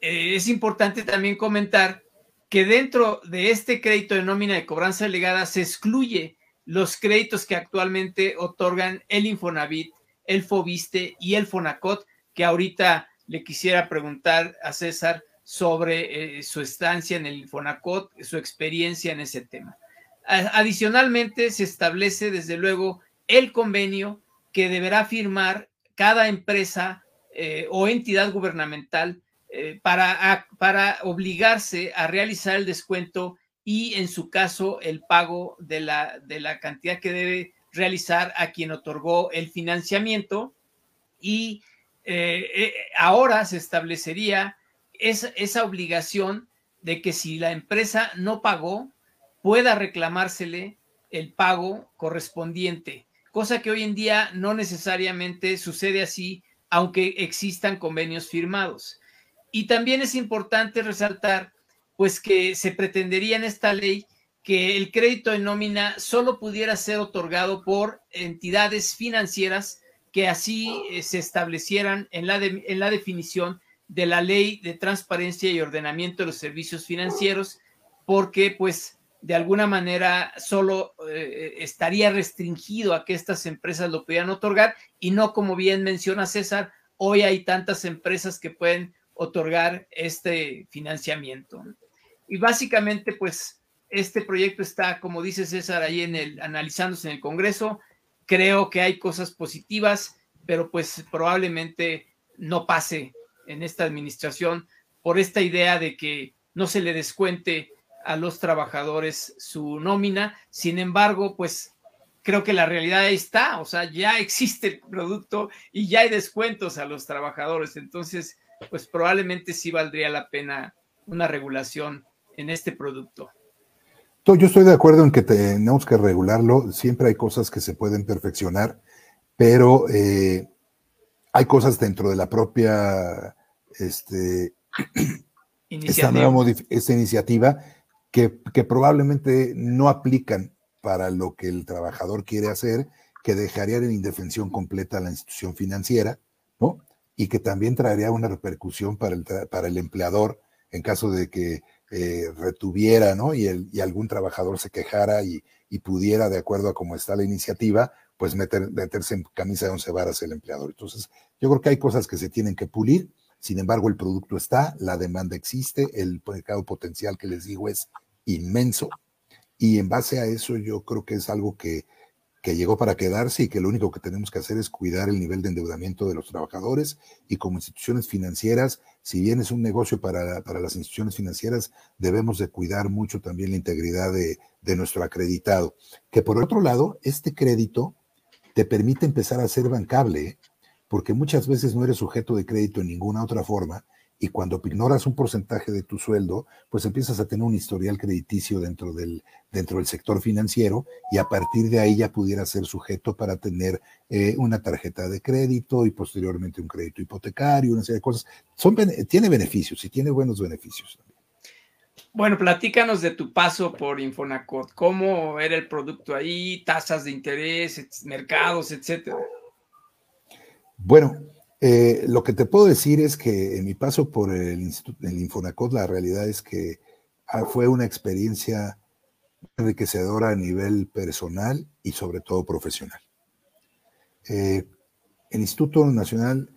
Eh, es importante también comentar que dentro de este crédito de nómina de cobranza delegada se excluye los créditos que actualmente otorgan el Infonavit, el Fobiste y el Fonacot, que ahorita le quisiera preguntar a César sobre eh, su estancia en el Fonacot, su experiencia en ese tema. Adicionalmente, se establece desde luego el convenio que deberá firmar cada empresa eh, o entidad gubernamental eh, para, para obligarse a realizar el descuento y en su caso el pago de la, de la cantidad que debe realizar a quien otorgó el financiamiento y eh, ahora se establecería esa, esa obligación de que si la empresa no pagó, pueda reclamársele el pago correspondiente, cosa que hoy en día no necesariamente sucede así, aunque existan convenios firmados. Y también es importante resaltar, pues que se pretendería en esta ley que el crédito de nómina solo pudiera ser otorgado por entidades financieras que así eh, se establecieran en la, en la definición de la ley de transparencia y ordenamiento de los servicios financieros, porque pues de alguna manera solo eh, estaría restringido a que estas empresas lo pudieran otorgar y no como bien menciona César, hoy hay tantas empresas que pueden otorgar este financiamiento. Y básicamente, pues, este proyecto está, como dice César, ahí en el, analizándose en el Congreso. Creo que hay cosas positivas, pero pues probablemente no pase en esta administración por esta idea de que no se le descuente a los trabajadores su nómina. Sin embargo, pues creo que la realidad está, o sea, ya existe el producto y ya hay descuentos a los trabajadores. Entonces, pues probablemente sí valdría la pena una regulación en este producto. Yo estoy de acuerdo en que tenemos que regularlo. Siempre hay cosas que se pueden perfeccionar, pero eh, hay cosas dentro de la propia este, iniciativa. Esta, iniciativa que, que, probablemente no aplican para lo que el trabajador quiere hacer, que dejarían en indefensión completa a la institución financiera, ¿no? y que también traería una repercusión para el, para el empleador en caso de que eh, retuviera, ¿no? Y, el, y, algún trabajador se quejara y, y, pudiera, de acuerdo a cómo está la iniciativa, pues meter, meterse en camisa de once varas el empleador. Entonces, yo creo que hay cosas que se tienen que pulir, sin embargo, el producto está, la demanda existe, el mercado potencial que les digo es inmenso, y en base a eso yo creo que es algo que que llegó para quedarse y que lo único que tenemos que hacer es cuidar el nivel de endeudamiento de los trabajadores y como instituciones financieras, si bien es un negocio para, para las instituciones financieras, debemos de cuidar mucho también la integridad de, de nuestro acreditado. Que por otro lado, este crédito te permite empezar a ser bancable, ¿eh? porque muchas veces no eres sujeto de crédito en ninguna otra forma y cuando ignoras un porcentaje de tu sueldo, pues empiezas a tener un historial crediticio dentro del, dentro del sector financiero y a partir de ahí ya pudiera ser sujeto para tener eh, una tarjeta de crédito y posteriormente un crédito hipotecario, una serie de cosas. Son, tiene beneficios y tiene buenos beneficios. Bueno, platícanos de tu paso por Infonacot, cómo era el producto ahí, tasas de interés, mercados, etcétera. Bueno, eh, lo que te puedo decir es que en mi paso por el, el Infonacot, la realidad es que ah, fue una experiencia enriquecedora a nivel personal y sobre todo profesional. Eh, el Instituto Nacional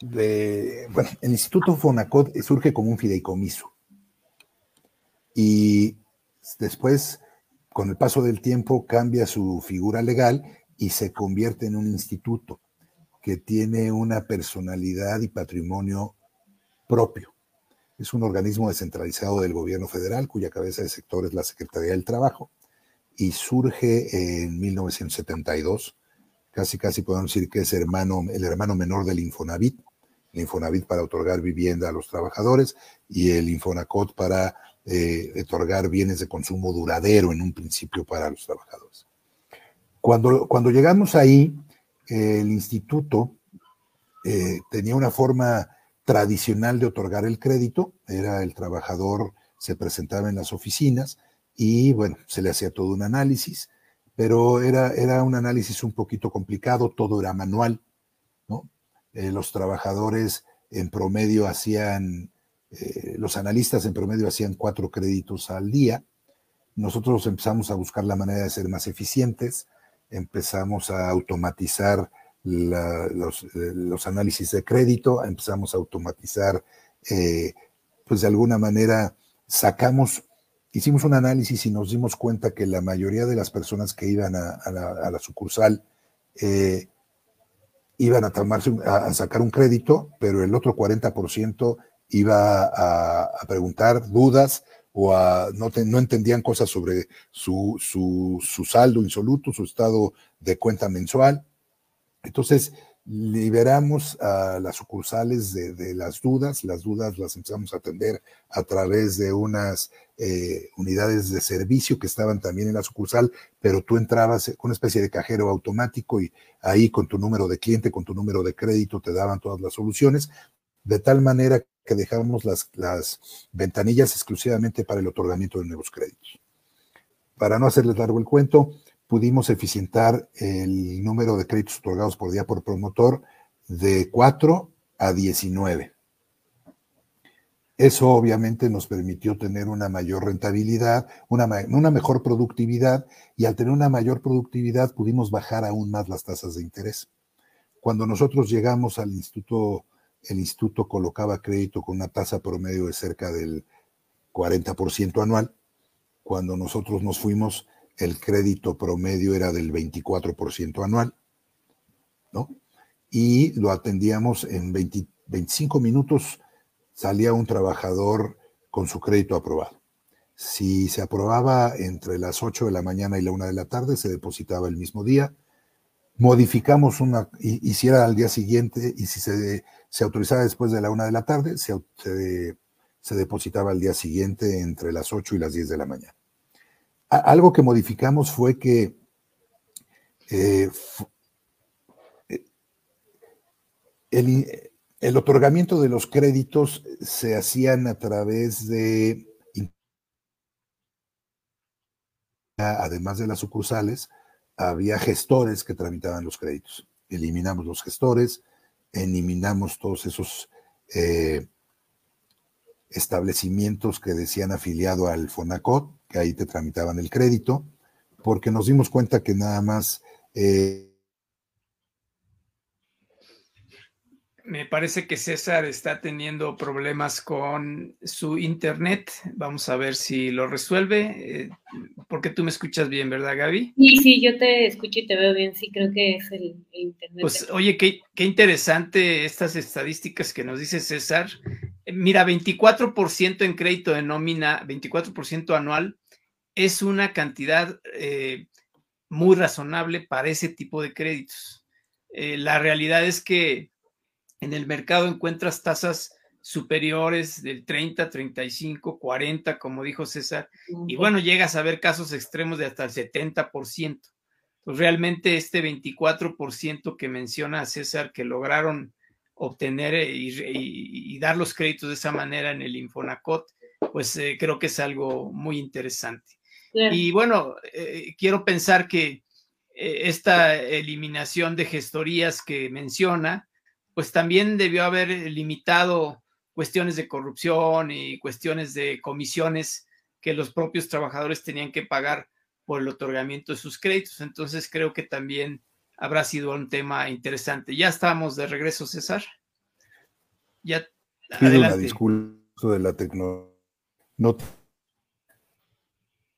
de, bueno, el Instituto Fonacot surge como un fideicomiso y después con el paso del tiempo cambia su figura legal y se convierte en un instituto que tiene una personalidad y patrimonio propio. Es un organismo descentralizado del gobierno federal cuya cabeza de sector es la Secretaría del Trabajo y surge en 1972. Casi, casi podemos decir que es hermano, el hermano menor del Infonavit, el Infonavit para otorgar vivienda a los trabajadores y el Infonacot para eh, otorgar bienes de consumo duradero en un principio para los trabajadores. Cuando, cuando llegamos ahí, el instituto eh, tenía una forma tradicional de otorgar el crédito, era el trabajador, se presentaba en las oficinas y bueno, se le hacía todo un análisis, pero era, era un análisis un poquito complicado, todo era manual, ¿no? Eh, los trabajadores en promedio hacían, eh, los analistas en promedio hacían cuatro créditos al día. Nosotros empezamos a buscar la manera de ser más eficientes, empezamos a automatizar los, eh, los, análisis de crédito, empezamos a automatizar, eh, pues de alguna manera sacamos, hicimos un análisis y nos dimos cuenta que la mayoría de las personas que iban a, la, sucursal eh, iban a, tomarse, a, sacar un crédito, pero el otro 40% iba a, a, preguntar dudas o no, entendían cosas sobre su saldo insoluto, su estado de cuenta mensual. Entonces, liberamos a las sucursales de, las dudas, las dudas las empezamos a atender a través de unas eh, unidades de servicio que estaban también en la sucursal, pero tú entrabas con una especie de cajero automático y ahí con tu número de cliente, con tu número de crédito te daban todas las soluciones, de tal manera que dejamos las, las ventanillas exclusivamente para el otorgamiento de nuevos créditos. Para no hacerles largo el cuento, pudimos eficientar el número de créditos otorgados por día por promotor de 4 a 19. Eso obviamente nos permitió tener una mayor rentabilidad, una, una, mejor productividad y al tener una mayor productividad pudimos bajar aún más las tasas de interés. Cuando nosotros llegamos al instituto, el instituto colocaba crédito con una tasa promedio de cerca del 40% anual. Cuando nosotros nos fuimos, el crédito promedio era del 24% anual, ¿no? Y lo atendíamos en 25 minutos, salía un trabajador con su crédito aprobado. Si se aprobaba entre las 8 de la mañana y la 1 de la tarde, se depositaba el mismo día. Modificamos una, hiciera al día siguiente, y si se, se autorizaba después de la 1 de la tarde, se, se, depositaba al día siguiente entre las 8 y las 10 de la mañana. Algo que modificamos fue que eh, eh, el, otorgamiento de los créditos se hacían a través de, además de las sucursales, había gestores que tramitaban los créditos. Eliminamos los gestores, eliminamos todos esos eh, establecimientos que decían afiliado al FONACOT, que ahí te tramitaban el crédito, porque nos dimos cuenta que nada más... Eh, Me parece que César está teniendo problemas con su internet. Vamos a ver si lo resuelve. Eh, porque tú me escuchas bien, ¿verdad, Gaby? Sí, sí, yo te escucho y te veo bien. Sí, creo que es el, internet. Pues, oye, qué, qué interesante estas estadísticas que nos dice César. Mira, 24% en crédito de nómina, 24% anual, es una cantidad eh, muy razonable para ese tipo de créditos. Eh, la realidad es que en el mercado encuentras tasas superiores del 30, 35, 40, como dijo César, y bueno, llegas a ver casos extremos de hasta el 70%. Pues realmente este 24% que menciona César que lograron obtener eh, y, dar los créditos de esa manera en el Infonacot, pues eh, creo que es algo muy interesante. Y bueno, eh, quiero pensar que esta eliminación de gestorías que menciona, pues también debió haber limitado cuestiones de corrupción y cuestiones de comisiones que los propios trabajadores tenían que pagar por el otorgamiento de sus créditos. Entonces creo que también habrá sido un tema interesante. Ya estamos de regreso, César. Ya. Pido una disculpa de la tecnología. No.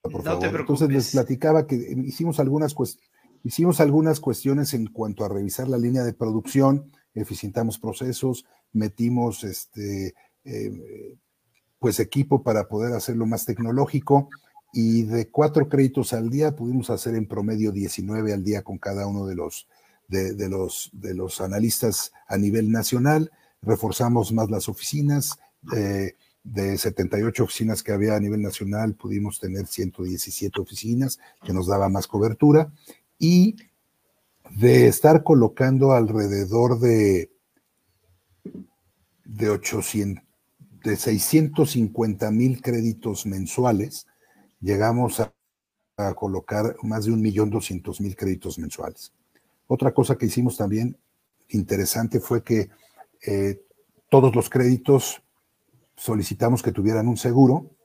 por favor. Entonces les platicaba que hicimos algunas, hicimos algunas cuestiones en cuanto a revisar la línea de producción, eficientamos procesos, metimos este, eh, pues equipo para poder hacerlo más tecnológico y de cuatro créditos al día pudimos hacer en promedio 19 al día con cada uno de los, de, los, de los analistas a nivel nacional, reforzamos más las oficinas. Eh, de 78 oficinas que había a nivel nacional, pudimos tener 117 oficinas, que nos daba más cobertura, y de estar colocando alrededor de, de 800, de 650 mil créditos mensuales, llegamos a, colocar más de un millón doscientos mil créditos mensuales. Otra cosa que hicimos también interesante fue que eh, todos los créditos solicitamos que tuvieran un seguro.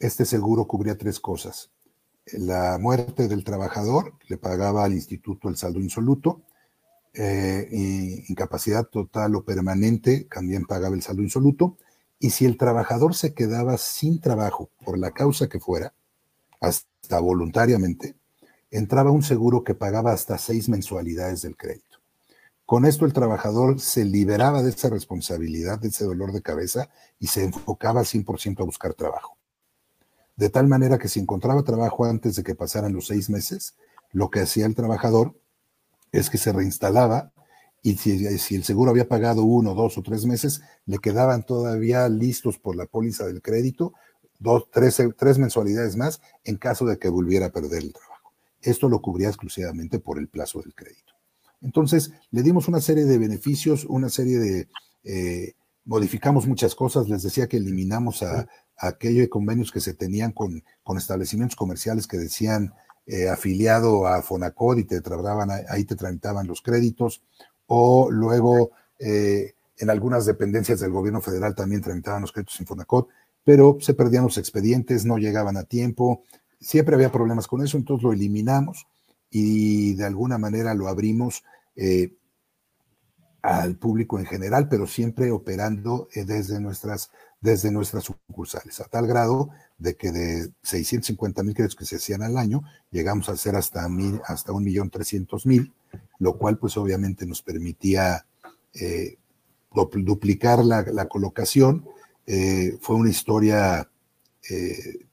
Este seguro cubría tres cosas. La muerte del trabajador, le pagaba al instituto el saldo insoluto, eh, incapacidad total o permanente, también pagaba el saldo insoluto, y si el trabajador se quedaba sin trabajo por la causa que fuera, hasta voluntariamente, entraba un seguro que pagaba hasta seis mensualidades del crédito. Con esto el trabajador se liberaba de esa responsabilidad, de ese dolor de cabeza y se enfocaba 100% a buscar trabajo. De tal manera que si encontraba trabajo antes de que pasaran los seis meses, lo que hacía el trabajador es que se reinstalaba y si, el seguro había pagado uno, dos o tres meses, le quedaban todavía listos por la póliza del crédito dos, tres, tres mensualidades más en caso de que volviera a perder el trabajo. Esto lo cubría exclusivamente por el plazo del crédito. Entonces, le dimos una serie de beneficios, una serie de... Eh, modificamos muchas cosas, les decía que eliminamos a, aquellos convenios que se tenían con, establecimientos comerciales que decían eh, afiliado a Fonacod y te trataban, ahí te tramitaban los créditos, o luego eh, en algunas dependencias del gobierno federal también tramitaban los créditos en Fonacod, pero se perdían los expedientes, no llegaban a tiempo, siempre había problemas con eso, entonces lo eliminamos y de alguna manera lo abrimos eh, al público en general, pero siempre operando desde nuestras, desde nuestras sucursales, a tal grado de que de 650 mil créditos que se hacían al año, llegamos a hacer hasta, mil, hasta un millón trescientos mil, lo cual pues obviamente nos permitía eh, duplicar la, colocación. fue una historia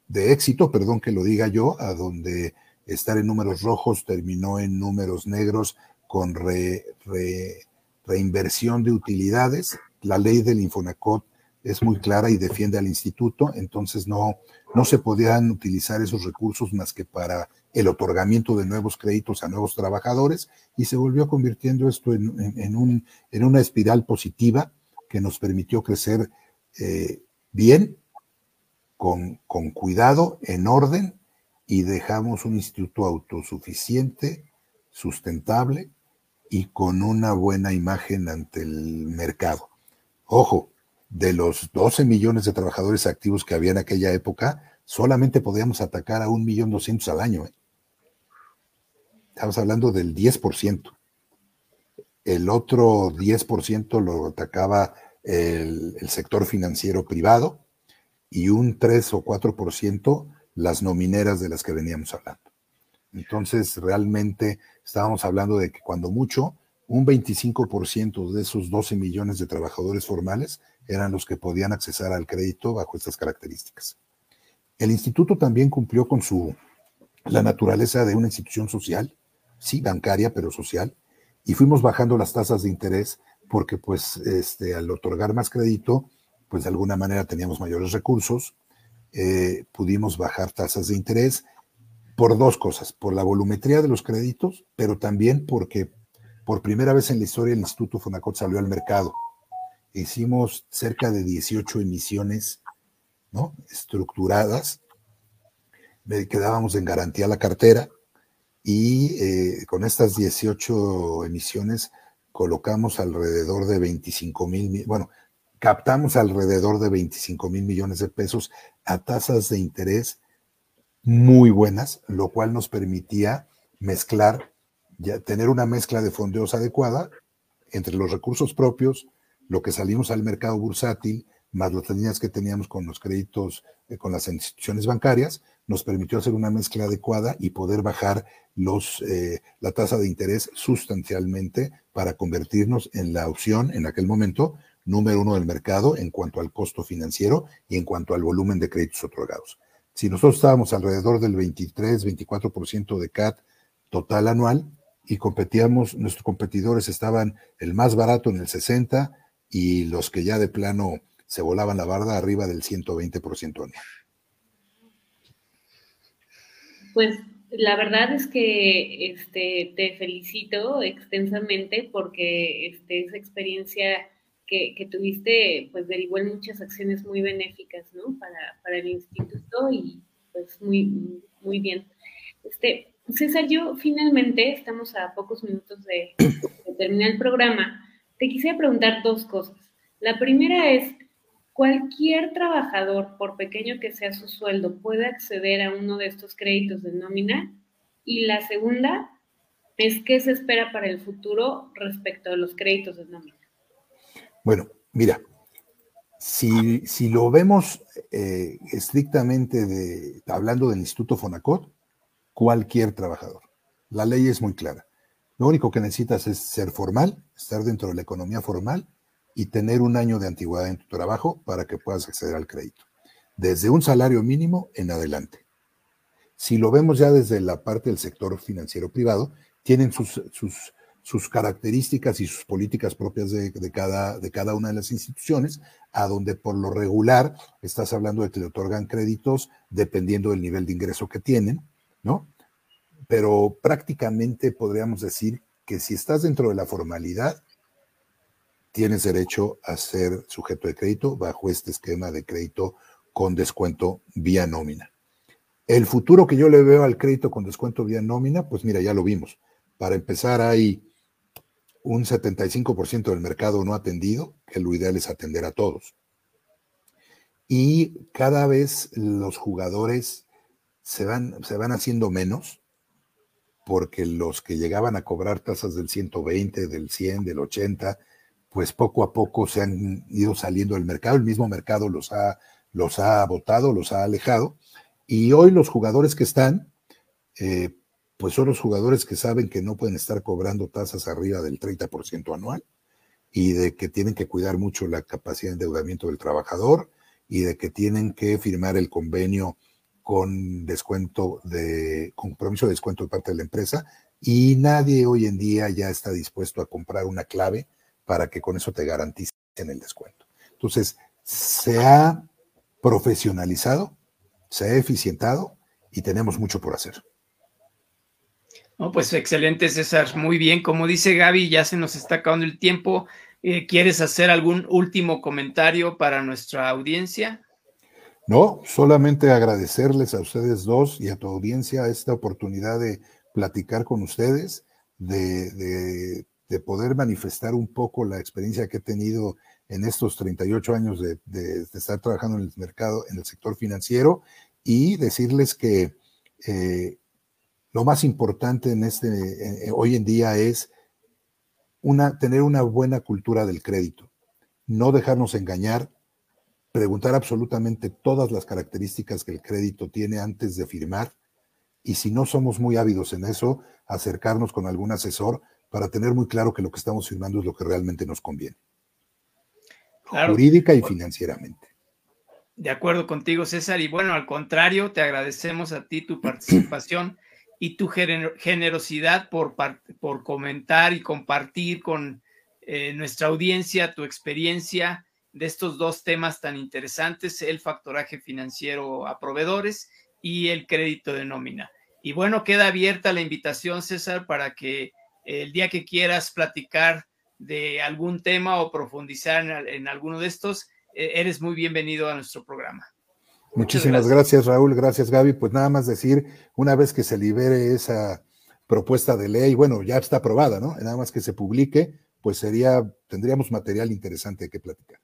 de éxito, perdón que lo diga yo, a donde estar en números rojos terminó en números negros con reinversión de utilidades. La ley del Infonacot es muy clara y defiende al instituto, entonces no, no se podían utilizar esos recursos más que para el otorgamiento de nuevos créditos a nuevos trabajadores y se volvió convirtiendo esto en, un, en una espiral positiva que nos permitió crecer eh, bien, con, con cuidado, en orden y dejamos un instituto autosuficiente, sustentable y con una buena imagen ante el mercado. Ojo, de los 12 millones de trabajadores activos que había en aquella época, solamente podíamos atacar a un millón doscientos al año. ¿eh? Estamos hablando del 10%. El otro 10% lo atacaba el, el sector financiero privado y un 3 o 4% las nomineras de las que veníamos hablando. Entonces, realmente estábamos hablando de que cuando mucho, un 25% de esos 12 millones de trabajadores formales eran los que podían accesar al crédito bajo estas características. El instituto también cumplió con su la naturaleza de una institución social, sí, bancaria, pero social, y fuimos bajando las tasas de interés porque pues este, al otorgar más crédito, pues de alguna manera teníamos mayores recursos, eh, pudimos bajar tasas de interés por dos cosas, por la volumetría de los créditos, pero también porque por primera vez en la historia el Instituto Fonacot salió al mercado. Hicimos cerca de 18 emisiones ¿no? estructuradas, quedábamos en garantía la cartera y eh, con estas 18 emisiones colocamos alrededor de 25 mil, bueno, captamos alrededor de 25 mil millones de pesos a tasas de interés muy buenas, lo cual nos permitía mezclar, tener una mezcla de fondeos adecuada entre los recursos propios, lo que salimos al mercado bursátil, más las líneas que teníamos con los créditos, eh, con las instituciones bancarias, nos permitió hacer una mezcla adecuada y poder bajar los, eh, la tasa de interés sustancialmente para convertirnos en la opción en aquel momento número uno del mercado en cuanto al costo financiero y en cuanto al volumen de créditos otorgados. Si nosotros estábamos alrededor del 23, 24% de CAT total anual y competíamos, nuestros competidores estaban el más barato en el 60 y los que ya de plano se volaban la barda arriba del 120% anual. Pues la verdad es que este, te felicito extensamente porque este, esa experiencia que, tuviste pues derivó en muchas acciones muy benéficas ¿no? para, para el instituto y pues muy, muy bien. Este, César, yo finalmente, estamos a pocos minutos de, de terminar el programa, te quisiera preguntar dos cosas. La primera es, cualquier trabajador, por pequeño que sea su sueldo, puede acceder a uno de estos créditos de nómina. Y la segunda es qué se espera para el futuro respecto a los créditos de nómina. Bueno, mira, si, si lo vemos eh, estrictamente de, hablando del Instituto Fonacot, cualquier trabajador. La ley es muy clara. Lo único que necesitas es ser formal, estar dentro de la economía formal y tener un año de antigüedad en tu trabajo para que puedas acceder al crédito. Desde un salario mínimo en adelante. Si lo vemos ya desde la parte del sector financiero privado, tienen sus, sus características y sus políticas propias de, cada, de cada una de las instituciones, a donde por lo regular estás hablando de que le otorgan créditos dependiendo del nivel de ingreso que tienen, ¿no? Pero prácticamente podríamos decir que si estás dentro de la formalidad, tienes derecho a ser sujeto de crédito bajo este esquema de crédito con descuento vía nómina. El futuro que yo le veo al crédito con descuento vía nómina, pues mira, ya lo vimos. Para empezar, hay un 75% del mercado no atendido, que lo ideal es atender a todos. Y cada vez los jugadores se van, se van haciendo menos, porque los que llegaban a cobrar tasas del 120, del 100, del 80, pues poco a poco se han ido saliendo del mercado, el mismo mercado los ha, los ha votado, los ha alejado, y hoy los jugadores que están, eh, pues son los jugadores que saben que no pueden estar cobrando tasas arriba del 30% anual y de que tienen que cuidar mucho la capacidad de endeudamiento del trabajador y de que tienen que firmar el convenio con descuento de compromiso de descuento de parte de la empresa y nadie hoy en día ya está dispuesto a comprar una clave para que con eso te garanticen el descuento. Entonces, se ha profesionalizado, se ha eficientado y tenemos mucho por hacer. No, pues excelente, César. Muy bien. Como dice Gaby, ya se nos está acabando el tiempo. Eh, ¿Quieres hacer algún último comentario para nuestra audiencia? No, solamente agradecerles a ustedes dos y a tu audiencia esta oportunidad de platicar con ustedes, de, poder manifestar un poco la experiencia que he tenido en estos 38 años de, estar trabajando en el mercado, en el sector financiero, y decirles que eh, lo más importante en este, hoy en día es una, tener una buena cultura del crédito, no dejarnos engañar, preguntar absolutamente todas las características que el crédito tiene antes de firmar y si no somos muy ávidos en eso, acercarnos con algún asesor para tener muy claro que lo que estamos firmando es lo que realmente nos conviene, jurídica y financieramente. De acuerdo contigo, César. Y bueno, al contrario, te agradecemos a ti tu participación y tu generosidad por, por comentar y compartir con eh, nuestra audiencia tu experiencia de estos dos temas tan interesantes, el factoraje financiero a proveedores y el crédito de nómina. Y bueno, queda abierta la invitación, César, para que el día que quieras platicar de algún tema o profundizar en, alguno de estos, eh, eres muy bienvenido a nuestro programa. Muchísimas gracias. Raúl, gracias Gaby. Pues nada más decir, una vez que se libere esa propuesta de ley, bueno, ya está aprobada, ¿no? Nada más que se publique, pues sería, tendríamos material interesante que platicar.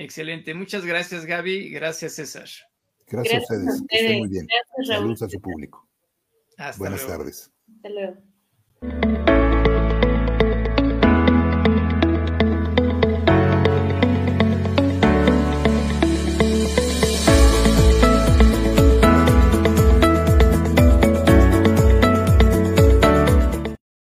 Excelente. Muchas gracias Gaby. Gracias César. Gracias, a ustedes. Que estén muy bien. Saludos a su público. Buenas tardes. Hasta luego.